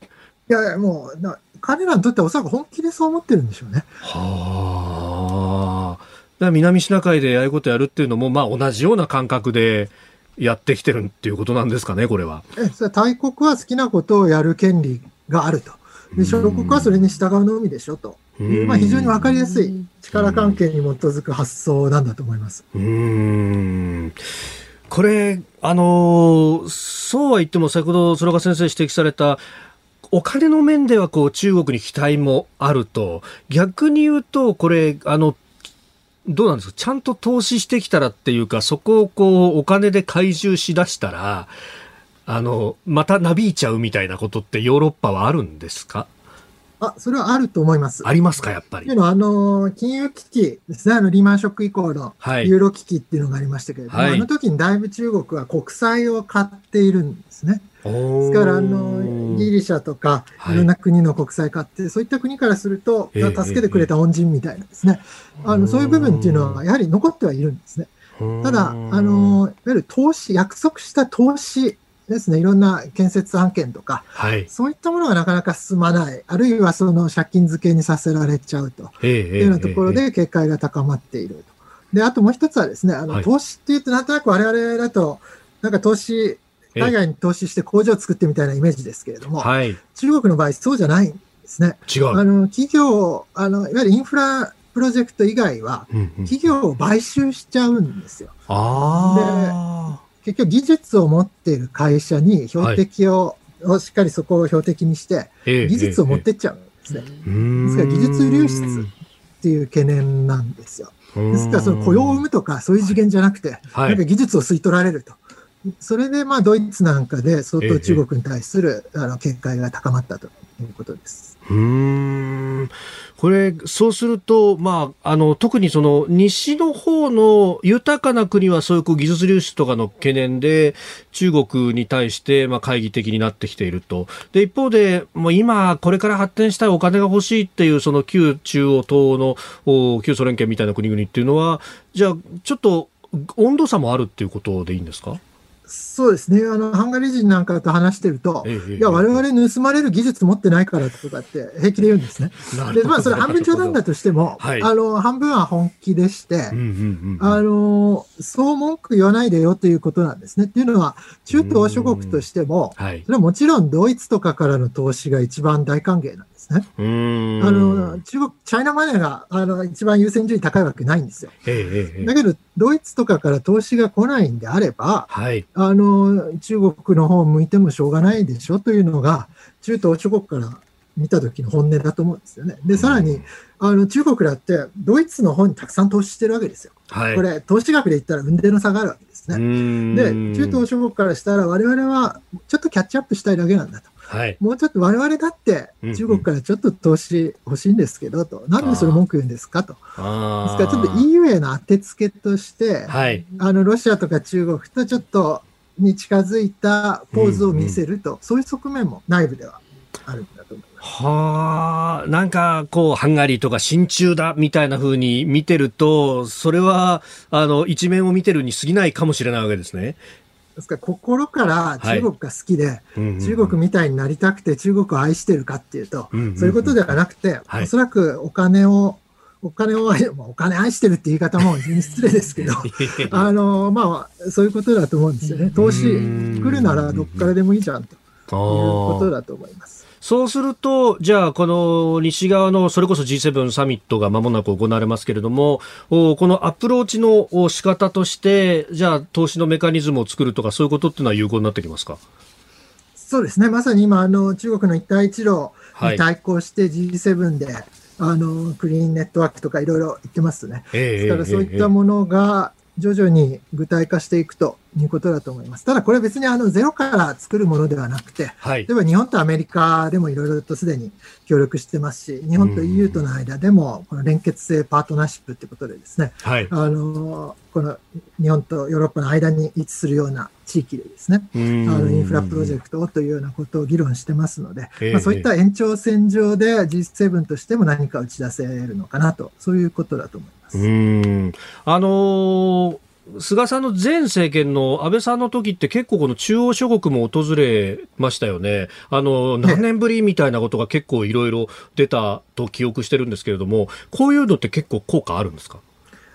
いやいや、もう、彼らにとってはおそらく本気でそう思ってるんでしょうね。はあ。南シナ海でああいうことやるっていうのも、まあ同じような感覚でやってきてるっていうことなんですかね、これは。え、それ大国は好きなことをやる権利があると。で、小国はそれに従うのみでしょと。まあ非常にわかりやすい力関係に基づく発想なんだと思います。うん。これ、あのそうは言っても先ほど鶴岡先生指摘されたお金の面ではこう中国に期待もあると、逆に言うと、これ、あの、どうなんですか？ちゃんと投資してきたらっていうか、そこをこう、お金で回収しだしたら、あの、またなびいちゃうみたいなことってヨーロッパはあるんですか？あ、それはあると思います。ありますか、やっぱり？というのは、あの、金融危機ですね、あの、リーマンショック以降のユーロ危機っていうのがありましたけれども、はい、あの時にだいぶ中国は国債を買っているんですね。ですから、あの、ギリシャとか、い。ろんな国の国債買って、はい、そういった国からすると、助けてくれた恩人みたいなですね、えー、あの、そういう部分っていうのは、やはり残ってはいるんですね。ただ、あの、いわゆる投資、約束した投資ですね、いろんな建設案件とか、はい、そういったものがなかなか進まない、あるいはその借金付けにさせられちゃうと。いうようなところで警戒が高まっていると。で、あともう一つはですね、あの、投資っていうとなんとなく我々だと、なんか投資、海外に投資して工場を作ってみたいなイメージですけれども、はい、中国の場合そうじゃないんですね。違う。あの、企業、あの、いわゆるインフラプロジェクト以外は、企業を買収しちゃうんですよ。あで結局技術を持っている会社に標的を、はい、しっかりそこを標的にして、技術を持ってっちゃうんですね。ですから技術流出っていう懸念なんですよ。ですからその雇用を生むとかそういう次元じゃなくて、はい、なんか技術を吸い取られると。それでまあドイツなんかで相当中国に対する、あの警戒が高まったということです。うんこれ、そうすると、まあ、あの、特にその、西の方の豊かな国はそういうこう技術流出とかの懸念で、中国に対して、まあ、懐疑的になってきていると。で、一方で、もう今、これから発展したいお金が欲しいっていう、その旧中央東の、旧ソ連圏みたいな国々っていうのは、じゃあ、ちょっと、温度差もあるっていうことでいいんですか？Thanks. そうですね。あの、ハンガリー人なんかと話してると、ええ、いや、我々盗まれる技術持ってないからとかって平気で言うんですね。で、まあ、それ半分冗談だとしても、はい、あの、半分は本気でして、あの、そう文句言わないでよということなんですね。っていうのは、中東諸国としても、はい、それはもちろんドイツとかからの投資が一番大歓迎なんですね。あの、中国、チャイナマネーが、あの、一番優先順位高いわけないんですよ。え、だけど、ドイツとかから投資が来ないんであれば、はい、あの、中国の方を向いてもしょうがないでしょというのが、中東諸国から見た時の本音だと思うんですよね。で、さらに、あの、中国だって、ドイツの方にたくさん投資してるわけですよ。はい、これ、投資額で言ったら運転の差があるわけですね。で、中東諸国からしたら、我々はちょっとキャッチアップしたいだけなんだと。はい、もうちょっと我々だって中国からちょっと投資欲しいんですけどと、なんでそれ文句言うんですかと。ですからちょっと EU への当てつけとして、はい、あのロシアとか中国とちょっとに近づいたポーズを見せると、うんうん、そういう側面も内部ではあるんだと思います。はあ、なんかこう、ハンガリーとか親中だみたいな風に見てると、それは、あの、一面を見てるに過ぎないかもしれないわけですね。ですから心から中国が好きで、はい。中国みたいになりたくて中国を愛してるかっていうと、うんうんうん、そういうことではなくて、はい、おそらくお金をお金を、お金愛してるって言い方も失礼ですけど、あの、まあ、そういうことだと思うんですよね。投資来るならどっからでもいいじゃんということだと思います。そうすると、じゃあ、この西側の、それこそ G7 サミットが間もなく行われますけれども、このアプローチの仕方として、じゃあ、投資のメカニズムを作るとか、そういうことっていうのは有効になってきますか？そうですね。まさに今、あの、中国の一帯一路に対抗して G7 で、はい、あの、クリーンネットワークとかいろいろ言ってますね。えー、ですからそういったものが、徐々に具体化していくということだと思います。ただこれは別にあのゼロから作るものではなくて、はい、例えば日本とアメリカでもいろいろとすでに協力してますし、日本と EU との間でもこの連結性パートナーシップということでですね、はい、あのこの日本とヨーロッパの間に位置するような地域でですね、あのインフラプロジェクトというようなことを議論してますので、まあ、そういった延長線上で G7 としても何か打ち出せるのかなと、そういうことだと思います。うん。あのー菅さんの前政権の安倍さんの時って結構この中央諸国も訪れましたよね。あの、何年ぶりみたいなことが結構いろいろ出たと記憶してるんですけれども、こういうのって結構効果あるんですか？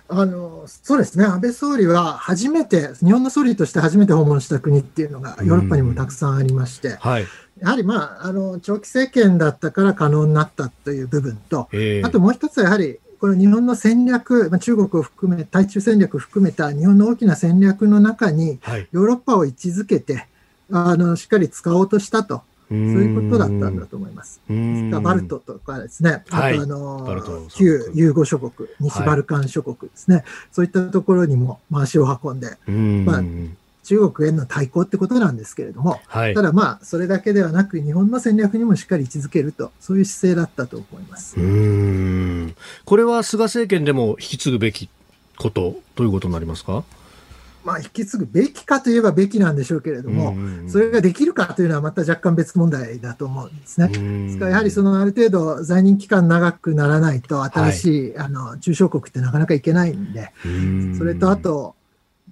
あのそうですね、安倍総理は初めて、日本の総理として初めて訪問した国っていうのが、ヨーロッパにもたくさんありまして、はい、やはり、まあ、あの長期政権だったから可能になったという部分と、あともう一つはやはり、この日本の戦略、まあ、中国を含め、対中戦略を含めた日本の大きな戦略の中に、ヨーロッパを位置づけて、あのしっかり使おうとしたと。そういうことだったんだと思います。バルトとかですね、あとあの、旧ユーゴ諸国、西バルカン諸国ですね、はい、そういったところにも足を運んで、まあ、中国への対抗ってことなんですけれども、はい、ただまあ、それだけではなく、日本の戦略にもしっかり位置づけると、そういう姿勢だったと思います。うん。これは菅政権でも引き継ぐべきことということになりますか？まあ、引き継ぐべきかといえばべきなんでしょうけれども、それができるかというのはまた若干別問題だと思うんですね。ですからやはりそのある程度在任期間長くならないと新しい、はい、あの中小国ってなかなかいけないんで、それとあと、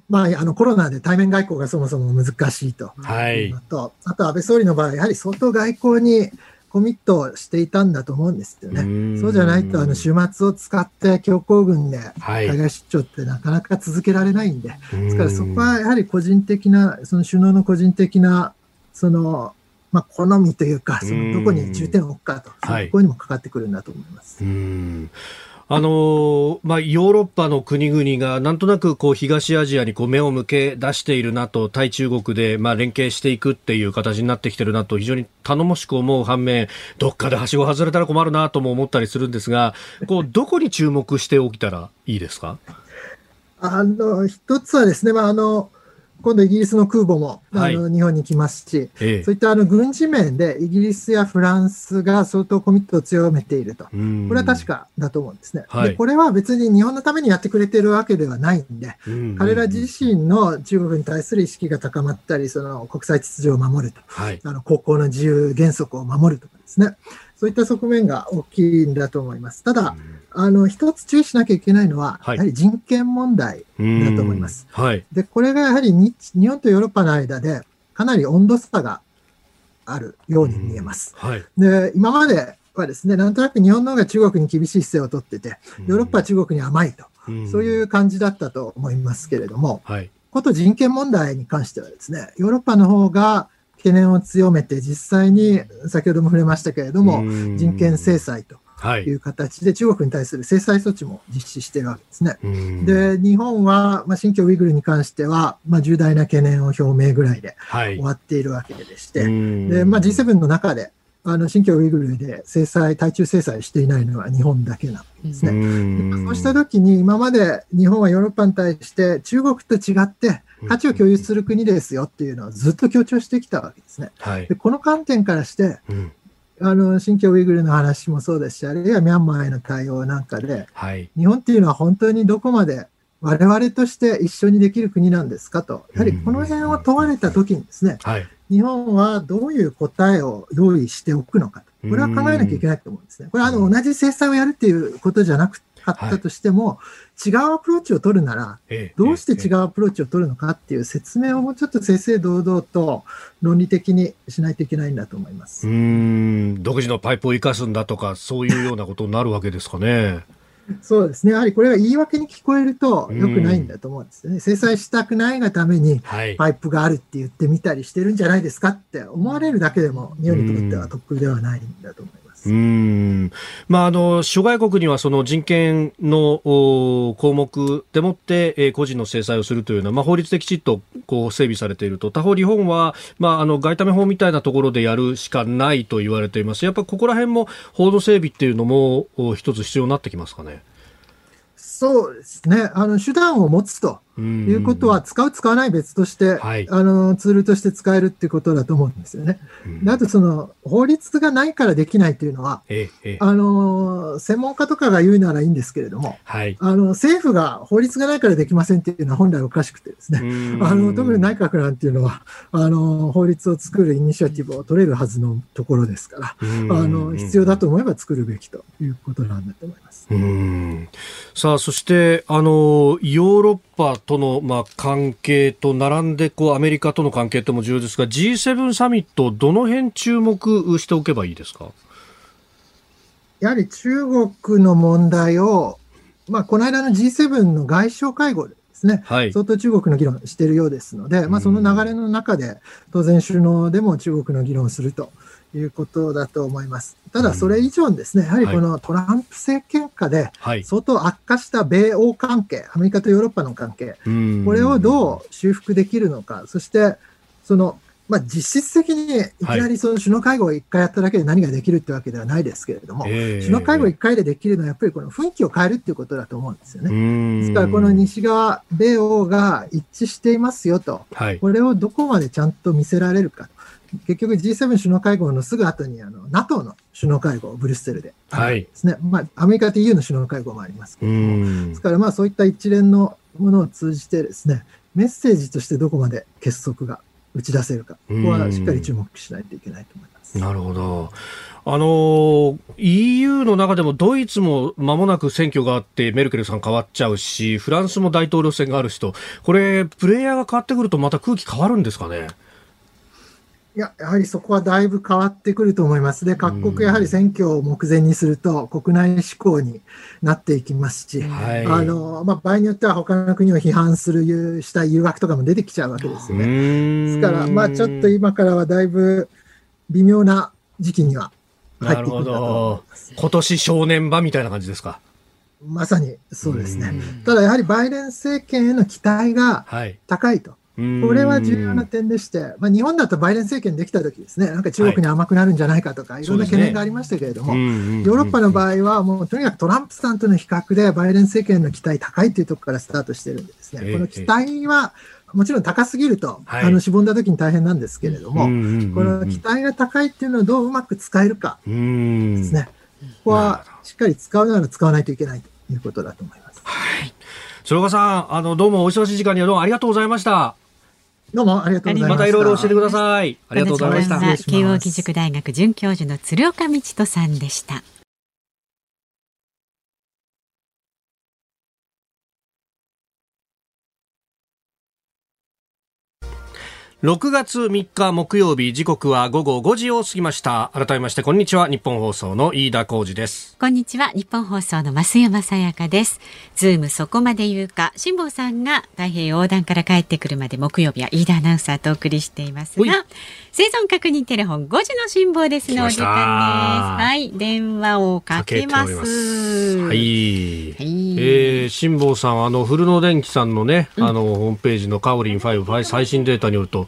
まあ、あのコロナで対面外交がそもそも難しいと。はい、あと安倍総理の場合、やはり相当外交にコミットしていたんだと思うんですよね。そうじゃないと、あの、週末を使って強行軍で海外出張ってなかなか続けられないんで、はい、ですからそこはやはり個人的な、その首脳の個人的な、その、まあ、好みというか、そのどこに重点を置くかと、そうい。うところにもかかってくるんだと思います。はいあのまあ、ヨーロッパの国々がなんとなくこう東アジアにこう目を向け出しているなと対中国でまあ連携していくっていう形になってきてるなと非常に頼もしく思う反面どっかではしご外れたら困るなとも思ったりするんですがこう [laughs] どこに注目しておきたらいいですか？あの一つはですね、まあ、あの今度イギリスの空母も、あの日本に来ますし、ええ、そういったあの軍事面でイギリスやフランスが相当コミットを強めていると、これは確かだと思うんですね、はい、で。これは別に日本のためにやってくれてるわけではないんで、彼ら自身の中国に対する意識が高まったり、その国際秩序を守ると、はい、あの航行の自由原則を守るとかですね、そういった側面が大きいんだと思います。ただ、あの、一つ注意しなきゃいけないのは、はい、やはり人権問題だと思います。はい、で、これがやはり日本とヨーロッパの間で、かなり温度差があるように見えます。はい、で、今まではですね、なんとなく日本の方が中国に厳しい姿勢をとってて、ヨーロッパは中国に甘いと、そういう感じだったと思いますけれども、はい、こと人権問題に関してはですね、ヨーロッパの方が懸念を強めて、実際に先ほども触れましたけれども、人権制裁とい。う形で中国に対する制裁措置も実施しているわけですね。で、日本は、まあ、新疆ウイグルに関しては、まあ、重大な懸念を表明ぐらいで終わっているわけでして、はい、でまあ、G7 の中で、あの新疆ウイグルで制裁、対中制裁していないのは日本だけなわけですね。そうしたときに、今まで日本はヨーロッパに対して中国と違って価値を共有する国ですよっていうのをずっと強調してきたわけですね。はい、でこの観点からして、うんあの新疆ウイグルの話もそうですし、あるいはミャンマーへの対応なんかで、はい、日本っていうのは本当にどこまで我々として一緒にできる国なんですかと、やはりこの辺を問われたときにですね、はい、日本はどういう答えを用意しておくのかと、これは考えなきゃいけないと思うんですね。これはあの同じ制裁をやるっていうことじゃなくかったとしても、はい、違うアプローチを取るなら、どうして違うアプローチを取るのかっていう説明をもうちょっと正々堂々と論理的にしないといけないんだと思いますうん独自のパイプを生かすんだとか、そういうようなことになるわけですかね。そうですね。やはりこれが言い訳に聞こえると良くないんだと思うんですよね。制裁したくないがためにパイプがあるって言ってみたりしてるんじゃないですかって思われるだけでも日本にとっては得ではないんだと思います。うん。まあ、あの諸外国にはその人権の項目でもって、えー、個人の制裁をするというのは、まあ、法律できちっとこう整備されていると。他方、日本は、まあ、あの外為法みたいなところでやるしかないと言われています。やっぱここら辺も法の整備っていうのも一つ必要になってきますかね？そうですね。あの手段を持つと。いうことは、使う、使わない別として、はい、あの、ツールとして使えるっていうことだと思うんですよね。うん、あと、その、法律がないからできないっていうのは、ええ、あの、専門家とかが言うならいいんですけれども、はい、あの、政府が法律がないからできませんっていうのは本来おかしくてですね、あの、特に内閣なんていうのは、あの、法律を作るイニシアティブを取れるはずのところですから、あの、必要だと思えば作るべきということなんだと思います。さあ、そして、あの、ヨーロッパとの、まあ、関係と並んでこうアメリカとの関係とも重要ですが G7 サミットどの辺注目しておけばいいですか？やはり中国の問題を、まあ、この間の G7 の外相会合でですね、はい、相当中国の議論しているようですので、まあ、その流れの中で当然首脳でも中国の議論をするということだと思います。ただ、それ以上にですね、やはりこのトランプ政権下で、相当悪化した米欧関係、アメリカとヨーロッパの関係、これをどう修復できるのか、そして、その、まあ、実質的にいきなりその首脳会合を1回やっただけで何ができるってわけではないですけれども、首脳会合1回でできるのはやっぱりこの雰囲気を変えるっていうことだと思うんですよね。ですからこの西側、米欧が一致していますよと、これをどこまでちゃんと見せられるか。結局 G7 首脳会合のすぐ後にあの NATO の首脳会合、ブリュッセルでですね、はい、まあ、アメリカと EU の首脳会合もありますけれども、ですからまあそういった一連のものを通じてですね、メッセージとしてどこまで結束が打ち出せるか、ここはしっかり注目しないといけないと思います。なるほど。あの EU の中でもドイツも間もなく選挙があってメルケルさん変わっちゃうしフランスも大統領選があるしとこれプレイヤーが変わってくるとまた空気変わるんですかね？いや、やはりそこはだいぶ変わってくると思います。で、各国やはり選挙を目前にすると国内志向になっていきますし、はい、あの、まあ、場合によっては他の国を批判する、した誘惑とかも出てきちゃうわけですよね。ですから、まあ、ちょっと今からはだいぶ微妙な時期には入ってくると思います。今年正念場みたいな感じですか。まさにそうですね。ただやはりバイデン政権への期待が高いと。はいこれは重要な点でして、まあ、日本だとバイデン政権できたときですね、なんか中国に甘くなるんじゃないかとか、はい、いろんな懸念がありましたけれども、ね、ヨーロッパの場合は、もうとにかくトランプさんとの比較で、バイデン政権の期待高いというところからスタートしてるんでですね、この期待は、もちろん高すぎると、はい、あの、しぼんだ時に大変なんですけれども、この期待が高いっていうのをどううまく使えるかですね。ここはしっかり使うなら使わないといけないということだと思います。はい。鶴岡さん、あの、どうもお忙しい時間にはどうもありがとうございました。どうもありがとうございました。またいろいろ教えてください。ありがとうございました。慶應義塾大学准教授の鶴岡道人さんでした。6月3日木曜日時刻は午後5時を過ぎました。改めましてこんにちは。日本放送の飯田浩二です。こんにちは。日本放送の増山さやかです。ズームそこまで言うか。辛坊さんが太平洋横断から帰ってくるまで木曜日は飯田アナウンサーとお送りしていますが生存確認テレフォン5時の辛抱ですのお時間です。はい。電話をかけます。はい、はい、えー、辛坊さんあの古野電機さんのね、うん、あのホームページのカオリン5最新データによると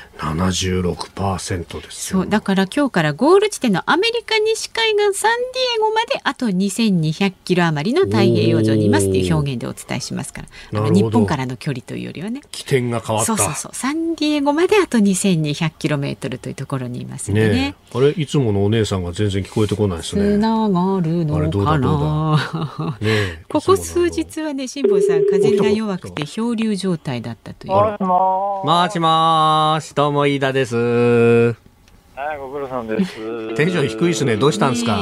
76%ですそうだから今日からゴール地点のアメリカ西海岸サンディエゴまであと2200キロ余りの太平洋上にいますっていう表現でお伝えしますから。あの日本からの距離というよりはね。起点が変わった。そうそうそう。サンディエゴまであと2200キロメートルというところにいますね。ねあれいつものお姉さんが全然聞こえてこないですね。つながるの。かなね [laughs] ここ数日はね辛坊さん風が弱くて漂流状態だったという。もしもしどうも飯田です。はい、ご苦労さんです。テンション低いですね。どうしたんですか？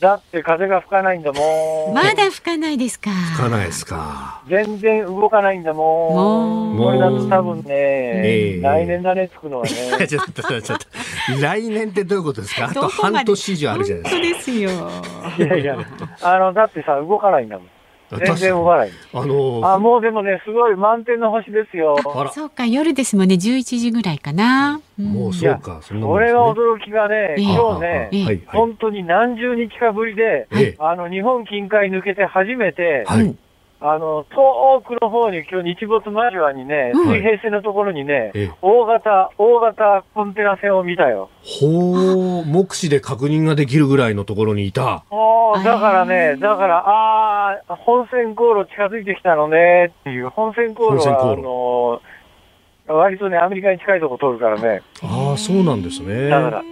だって風が吹かないんだもん。まだ吹かないですか？吹かないですか。全然動かないんだもん。これだと多分ね、えー、来年だね、つくのはね。[laughs] ちょっと、ちょっと、来年ってどういうことですか？あと半年以上あるじゃないですか。本当ですよ。いやいや、あの、だってさ、動かないんだもん。全然動かない。あのー、あ、もうでもね、すごい満点の星ですよ。そうか、夜ですもんね、11時ぐらいかな。もうそうか、そんな、ね、れは驚きがね、今日ね、えー、本当に何十日かぶりで、あの、日本近海抜けて初めて、はい、あの、遠くの方に今日日没間際にね、水平線のところにね、大型、大型コンテナ船を見たよ。ほう、目視で確認ができるぐらいのところにいた。おだからね、だから、ああ、本線航路近づいてきたのねっていう、本線航路は、あの割とね、アメリカに近いとこ通るからね。ああ、そうなんですね。だから、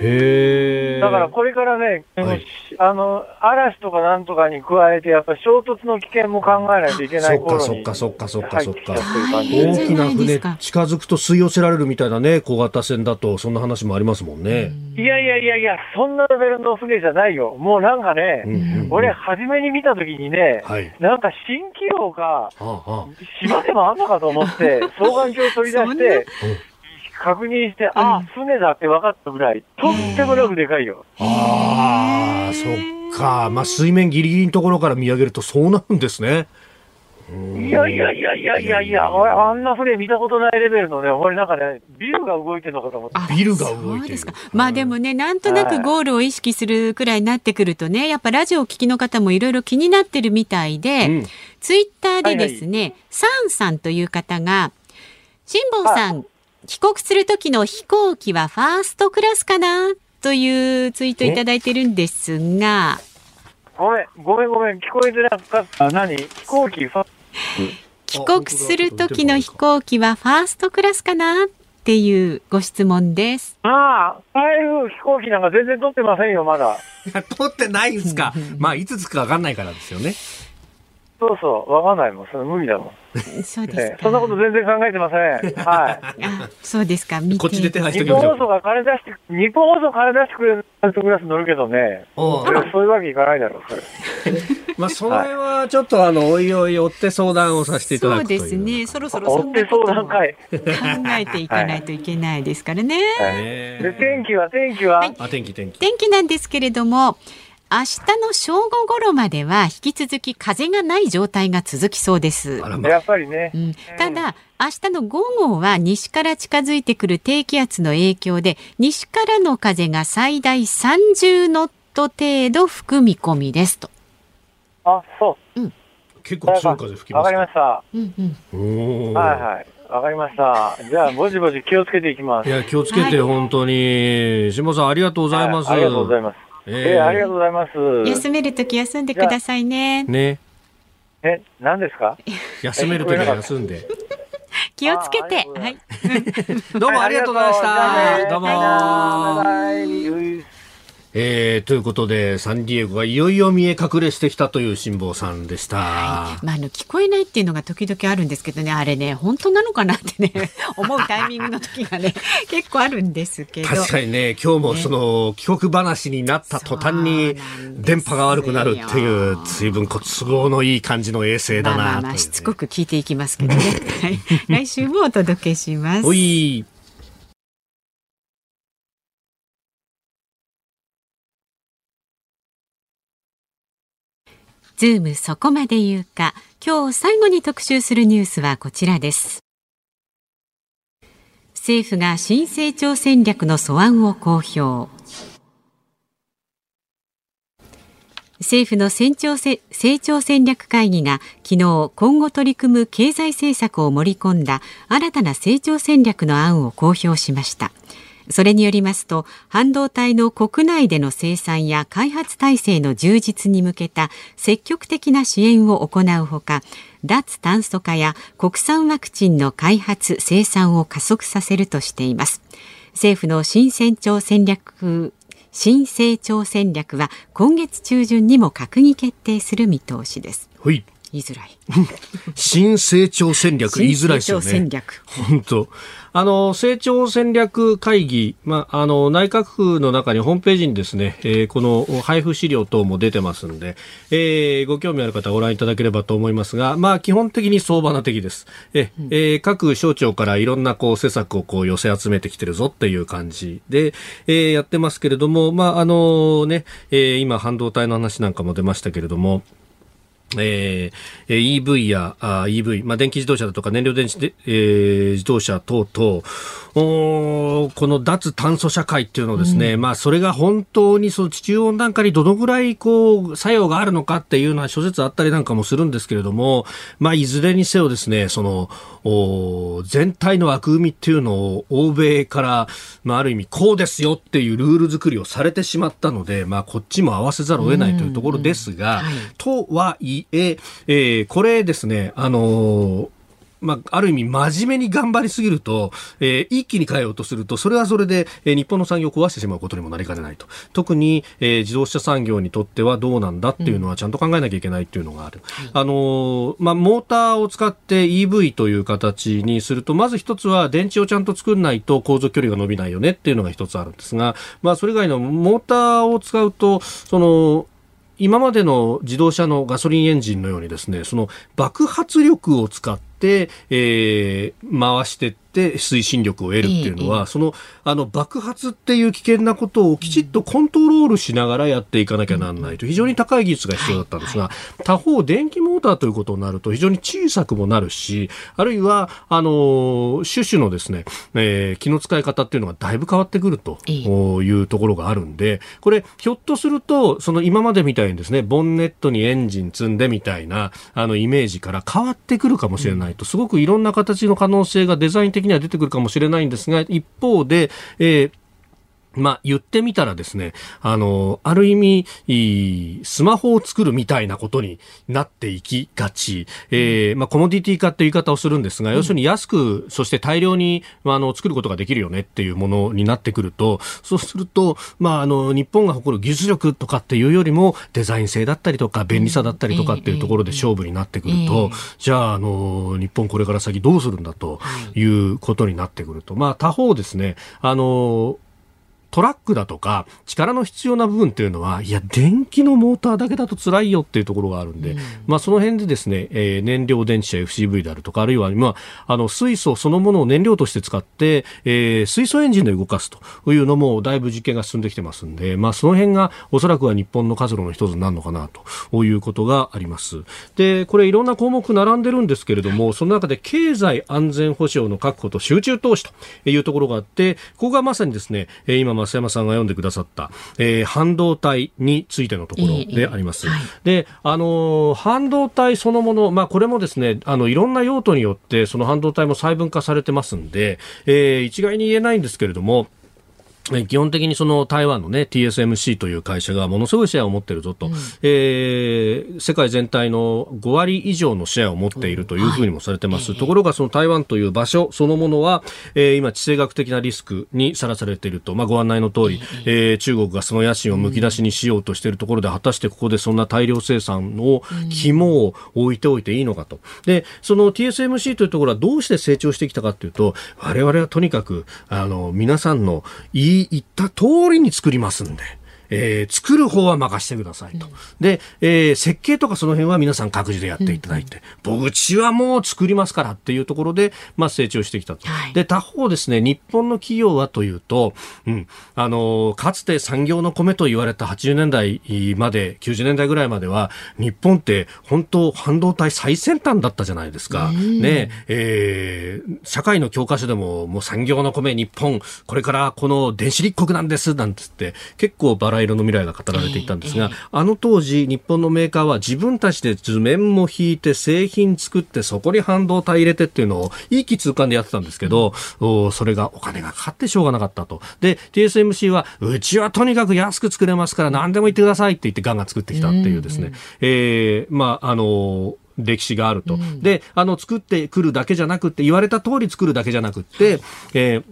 へだからこれからね、はい、あの、嵐とかなんとかに加えて、やっぱり衝突の危険も考えないといけない頃にそっかそっかそっかそっかそっか。大きな船近づくと吸い寄せられるみたいなね、小型船だと、そんな話もありますもんね。いやいやいやいや、そんなレベルの船じゃないよ。もうなんかね、うんうんうん、俺初めに見たときにね、はい、なんか蜃気楼が、島でもあんのかと思って、双眼鏡を取り出して、確認して、ああ、船だって分かったぐらい、とってもなくでかいよ。ああ、そっか。まあ、水面ギリギリのところから見上げるとそうなるんですね。いやいやいやいやいやいや、俺、あんな船見たことないレベルのね、俺なんかね、ビルが動いてるのかと思って。ビルが動いてる。まあでもね、なんとなくゴールを意識するくらいになってくるとね、やっぱラジオを聞きの方もいろいろ気になってるみたいで、うん、ツイッターでですね、はいはい、サンさんという方が、辛坊さん、帰国する時の飛行機はファーストクラスかなというツイートいただいてるんですが。ごめん、ごめん、ごめん、聞こえてなかった。何？飛行機ファ帰国する時の飛行機はファーストクラスかなっていうご質問です。ああ、台風飛行機なんか全然取ってませんよ、まだ。[laughs] 取ってないんですか？まあ、いつつかわかんないからですよね。そうそう、わかんないもん。それ無理だもん。そうですか、そんなこと全然考えてません。はい。そうですか。[laughs] こっちで手配して日本放送が金出して、日本放送金出してくれるファーストクラス乗るけどね。そういうわけいかないだろう、それ。[laughs] まあ、それはちょっとあの、おいおい追って相談をさせていただくそうですね。そろそろ追って相談会。考えていかないといけないですからね。で、天気は、天気は、はい、あ、天気、天気。天気なんですけれども、明日の正午頃までは引き続き風がない状態が続きそうです。やっぱりね。うん、ただ、明日の午後は西から近づいてくる低気圧の影響で西からの風が最大30ノット程度吹く見込みですと。あ、そう。うん。結構強い風吹きますわかりました。うんうん。はいはい。わかりました。じゃあ、ぼちぼち気をつけていきます。いや、気をつけて、本当に。下さん、ありがとうございます、はい。ありがとうございます。えー、ありがとうございます。休めるとき休んでくださいね。ね。え、何ですか？[laughs] 休めるときは休んで。[laughs] 気をつけて。はい。[laughs] どうもありがとうございました。どうも。えー、ということで、サンディエゴがいよいよ見え隠れしてきたという辛坊さんでした。はい、まあ、あの、聞こえないっていうのが時々あるんですけどね、あれね、本当なのかなってね、[laughs] 思うタイミングの時がね、[laughs] 結構あるんですけど。確かにね、今日もその、ね、帰国話になった途端に、電波が悪くなるっていう、随分こ都合のいい感じの衛星だな、まあまあまあ、しつこく聞いていきますけどね。はい、[laughs] 来週もお届けします。ズームそこまで言うか。今日最後に特集するニュースはこちらです。政府が新成長戦略の素案を公表。政府の成長成長戦略会議が昨日今後取り組む経済政策を盛り込んだ新たな成長戦略の案を公表しました。それによりますと半導体の国内での生産や開発体制の充実に向けた積極的な支援を行うほか脱炭素化や国産ワクチンの開発生産を加速させるとしています。政府の新成長戦略新成長戦略は今月中旬にも閣議決定する見通しです。はい。言いづらい新成長戦略言いづらいですよね。戦略本当。あの、成長戦略会議、まあ、あの、内閣府の中にホームページにですね、えー、この配布資料等も出てますんで、えー、ご興味ある方はご覧いただければと思いますが、まあ、基本的に相場な的です。え、うん、えー、各省庁からいろんなこう施策をこう寄せ集めてきてるぞっていう感じで、えー、やってますけれども、まあ、あのね、えー、今半導体の話なんかも出ましたけれども、えー、EV やあ EV、まあ、電気自動車だとか燃料電池で、えー、自動車等々おこの脱炭素社会っていうのをですね、うん、まあ、それが本当にその地球温暖化にどのぐらいこう作用があるのかっていうのは諸説あったりなんかもするんですけれども、まあ、いずれにせよですねそのお全体の枠組みっていうのを欧米から、まあ、ある意味こうですよっていうルール作りをされてしまったので、まあ、こっちも合わせざるを得ないというところですが、うんうん。はい、とはいええー、これですね、あのーまあ、ある意味真面目に頑張りすぎると、えー、一気に変えようとすると、それはそれで、えー、日本の産業を壊してしまうことにもなりかねないと。特に、えー、自動車産業にとってはどうなんだっていうのはちゃんと考えなきゃいけないっていうのがある。うん、あのー、まあ、モーターを使って EV という形にすると、まず一つは電池をちゃんと作んないと航続距離が伸びないよねっていうのが一つあるんですが、まあ、それ以外のモーターを使うと、その、今までの自動車のガソリンエンジンのようにですね、その爆発力を使って、えー、回してって推進力を得るっていうのは、ええ、そのあの爆発っていう危険なことをきちっとコントロールしながらやっていかなきゃなんないと。非常に高い技術が必要だったんですが、他方電気モーターということになると非常に小さくもなるしあるいはあの種々のですね、えー、気の使い方っていうのがだいぶ変わってくるというところがあるんでこれひょっとするとその今までみたいにですねボンネットにエンジン積んでみたいなあのイメージから変わってくるかもしれないと、すごくいろんな形の可能性がデザイン的には出てくるかもしれないんですが、一方で、えーまあ、言ってみたらですね、あの、ある意味、スマホを作るみたいなことになっていきがち。えー、まあ、コモディティ化っていう言い方をするんですが、要するに安く、そして大量に、あの、作ることができるよねっていうものになってくると、そうすると、まあ、あの、日本が誇る技術力とかっていうよりも、デザイン性だったりとか、便利さだったりとかっていうところで勝負になってくると、じゃあ、あの、日本これから先どうするんだということになってくると。まあ、他方ですね、あの、トラックだとか力の必要な部分っていうのはいや電気のモーターだけだと辛いよっていうところがあるんで、うん、まあ、その辺でですね、えー、燃料電池や FCV であるとかあるいは、まあ、あの水素そのものを燃料として使って、えー、水素エンジンで動かすというのもだいぶ実験が進んできてますんで、まあ、その辺がおそらくは日本の活路の一つになるのかなということがあります。でこれいろんな項目並んでるんですけれどもその中で経済安全保障の確保と集中投資というところがあってここがまさにですね今増山さんが読んでくださった、えー、半導体についてのところであります。えーはい、で、あのー、半導体そのもの、まあ、これもですね、あの、いろんな用途によって、その半導体も細分化されてますんで、えー、一概に言えないんですけれども、基本的にその台湾のね TSMC という会社がものすごいシェアを持っているぞと、うん、えー、世界全体の5割以上のシェアを持っているというふうにもされてます、はい、ところがその台湾という場所そのものは、えー、今地政学的なリスクにさらされていると、まあ、ご案内の通り、えー、中国がその野心をむき出しにしようとしているところで、果たしてここでそんな大量生産の肝を置いておいていいのかと。でその TSMC というところはどうして成長してきたかというと我々はとにかくあの皆さんのいい言った通りに作りますんで。えー、作る方は任せてくださいと。で、えー、設計とかその辺は皆さん各自でやっていただいて、うん、僕ちはもう作りますからっていうところで、まあ成長してきたと。はい、で、他方ですね、日本の企業はというと、うん、あのー、かつて産業の米と言われた80年代まで、90年代ぐらいまでは、日本って本当半導体最先端だったじゃないですか。ね、えー、社会の教科書でももう産業の米日本、これからこの電子立国なんです、なんつって、結構バラ色の未来が語られていたんですが、あの当時日本のメーカーは自分たちで図面も引いて製品作ってそこに半導体入れてっていうのを一気通貫でやってたんですけど、うん、それがお金がかかってしょうがなかったと。で、TSMC はうちはとにかく安く作れますから何でも言ってくださいって言ってガンガン作ってきたっていうですね、うんうん、えー、まあ、あの歴史があると。うん、で、あの、作ってくるだけじゃなくて、言われた通り作るだけじゃなくて、えー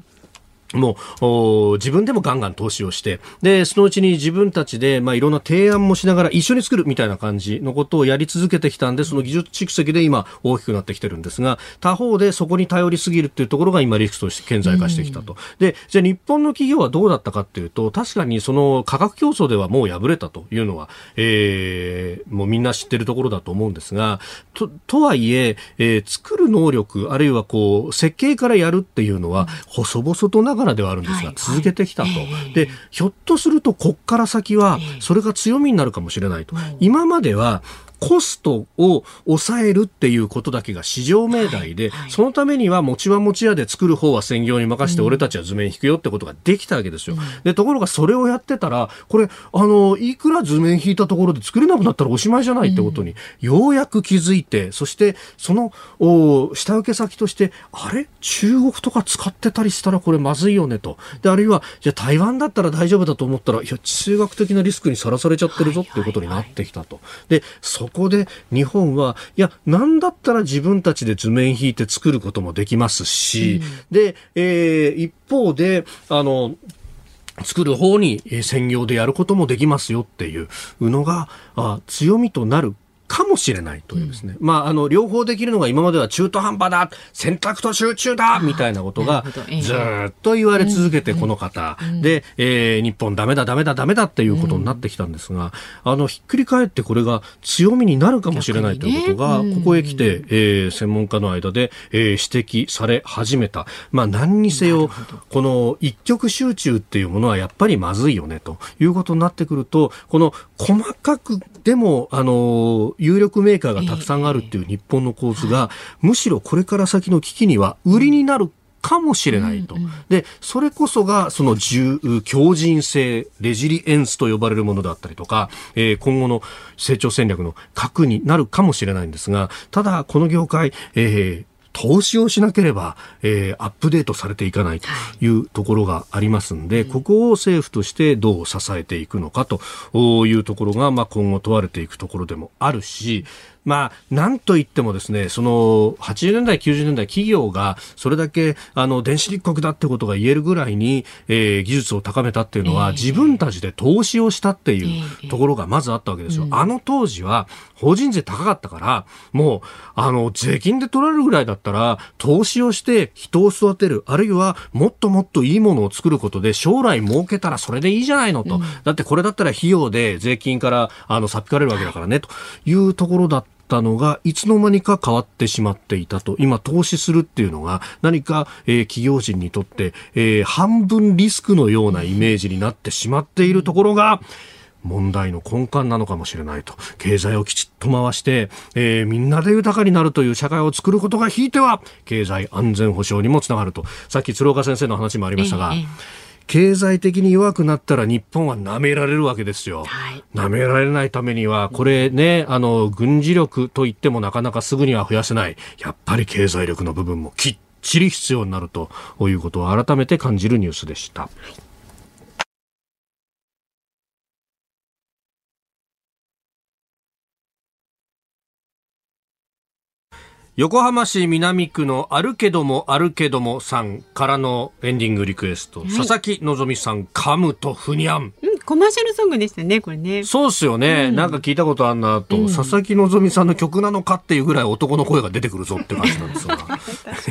もう自分でもガンガン投資をしてでそのうちに自分たちで、まあ、いろんな提案もしながら一緒に作るみたいな感じのことをやり続けてきたんでその技術蓄積で今大きくなってきてるんですが他方でそこに頼りすぎるっていうところが今リスクとして顕在化してきたと、でじゃあ日本の企業はどうだったかっていうと確かにその価格競争ではもう敗れたというのは、えー、もうみんな知ってるところだと思うんですがととはいええー、作る能力あるいはこう設計からやるっていうのは細々とながらではあるんですが、続けてきたと、でひょっとするとこっから先はそれが強みになるかもしれないと、今まではコストを抑えるっていうことだけが市場命題で、はいはい、そのためには餅は餅屋で作る方は専業に任せて、俺たちは図面引くよってことができたわけですよ。うん、でところがそれをやってたらこれあのいくら図面引いたところで作れなくなったらおしまいじゃないってことに、ようやく気づいてそしてそのお下請け先としてあれ？中国とか使ってたりしたらこれまずいよねと。であるいはじゃあ台湾だったら大丈夫だと思ったらいや地政学的なリスクにさらされちゃってるぞっていうことになってきたと。でそこで日本はいやなんだったら自分たちで図面引いて作ることもできますし、うん、で、えー、一方であの作る方に専業でやることもできますよっていうのがあ強みとなるかもしれないというですね、うん、まあ、あの、両方できるのが今までは中途半端だ、選択と集中だ、みたいなことがずっと言われ続けてこの方、で、えー、日本ダメだ、ダメだ、ダメだっていうことになってきたんですが、あの、ひっくり返ってこれが強みになるかもしれないということが、ここへ来て、えー、専門家の間で、えー、指摘され始めた。まあ、何にせよ、この一極集中っていうものはやっぱりまずいよね、ということになってくると、この細かくでも、あの、有力メーカーがたくさんあるっていう日本の構図が、むしろこれから先の危機には売りになるかもしれないと。で、それこそが、その強靭性、レジリエンスと呼ばれるものだったりとか、えー、今後の成長戦略の核になるかもしれないんですが、ただ、この業界、えー、投資をしなければ、えー、アップデートされていかないとい。うところがありますんで、ここを政府としてどう支えていくのかというところが、まあ、今後問われていくところでもあるし、まあ、なんといってもですね、その、80年代、90年代、企業が、それだけ、あの、電子立国だってことが言えるぐらいに、えー、技術を高めたっていうのは、えー、自分たちで投資をしたっていうところがまずあったわけですよ。えー、あの当時は、法人税高かったから、もう、あの、税金で取られるぐらいだったら、投資をして人を育てる、あるいは、もっともっといいものを作ることで、将来儲けたらそれでいいじゃないのと。うん、だってこれだったら費用で税金から、あの、さっぴかれるわけだからね、というところだったったのがいつの間にか変わってしまっていたと今投資するっていうのが何か、えー、企業人にとって、えー、半分リスクのようなイメージになってしまっているところが問題の根幹なのかもしれないと。経済をきちっと回して、えー、みんなで豊かになるという社会を作ることがひいては経済安全保障にもつながると。さっき鶴岡先生の話もありましたが、ええ。経済的に弱くなったら日本は舐められるわけですよ。はい、舐められないためには、これね、あの、軍事力といってもなかなかすぐには増やせない。やっぱり経済力の部分もきっちり必要になるということを改めて感じるニュースでした。はい横浜市南区のあるけどもあるけどもさんからのエンディングリクエスト、はい、佐々木希さん、噛むとふにゃん。うん、コマーシャルソングでしたね、これね。そうっすよね。うん、なんか聞いたことあんなと、うん、佐々木希さんの曲なのかっていうぐらい男の声が出てくるぞって感じなんですが。[laughs]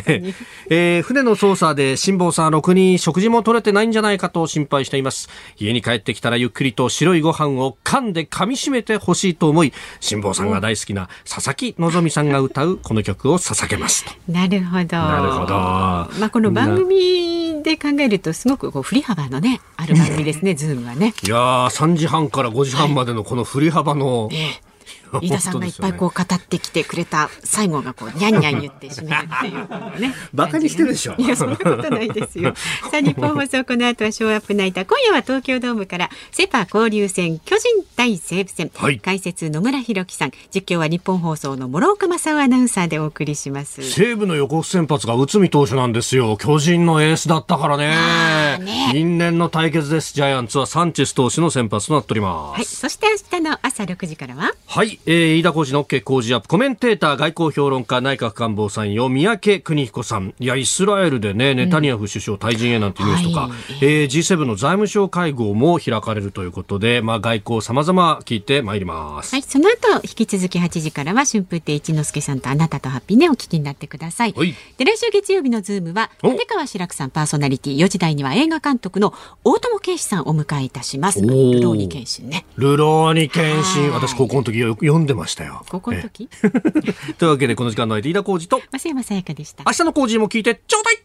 [laughs] えー、船の操作で辛坊さん、ろくに食事も取れてないんじゃないかと心配しています。家に帰ってきたらゆっくりと白いご飯を噛んで噛み締めてほしいと思い、辛坊さんが大好きな佐々木希さんが歌うこの曲曲を捧げますなるほど。なるほど。まあこの番組で考えるとすごくこう振り幅のねある番組ですね、ズームはね。いや三時半から5時半までのこの振り幅の、はいえ [laughs] 飯田さんがいっぱいこう語ってきてくれた最後がこうニャンニャン言って締めるっていうね。[laughs] バカにしてるでしょ。いやそんなことないですよ。[laughs] さあ日本放送この後はショーアップナイター今夜は東京ドームからセパ交流戦巨人対西武戦、はい、解説野村弘樹さん実況は日本放送の諸岡正夫アナウンサーでお送りします。西武の予告先発が内海投手なんですよ。巨人のエースだったからね。ね因縁の対決です。ジャイアンツはサンチェス投手の先発となっております。はい。そして明日の朝6時からは？はい。えー、飯田浩司の OK Cozy up。コメンテーター外交評論家内閣官房参与宮家邦彦さん。いやイスラエルでねネタニヤフ首相退陣へなんてニュースとか、はい、えー、G7 の財務省会合も開かれるということで、まあ、外交さまざま聞いてまいります、はい、その後引き続き8時からは春風亭一之輔さんとあなたとハッピーねお聞きになってください、はい、で来週月曜日のズームは立川志らくさんパーソナリティ4時台には映画監督の大友圭司さんをお迎えいたします。ルローニケンシンね。ルローニケンシン。私高校の時読んでましたよ。高校の時？[laughs] というわけでこの時間の間飯田浩二と増山さやかでした。明日の浩二も聞いてちょうだい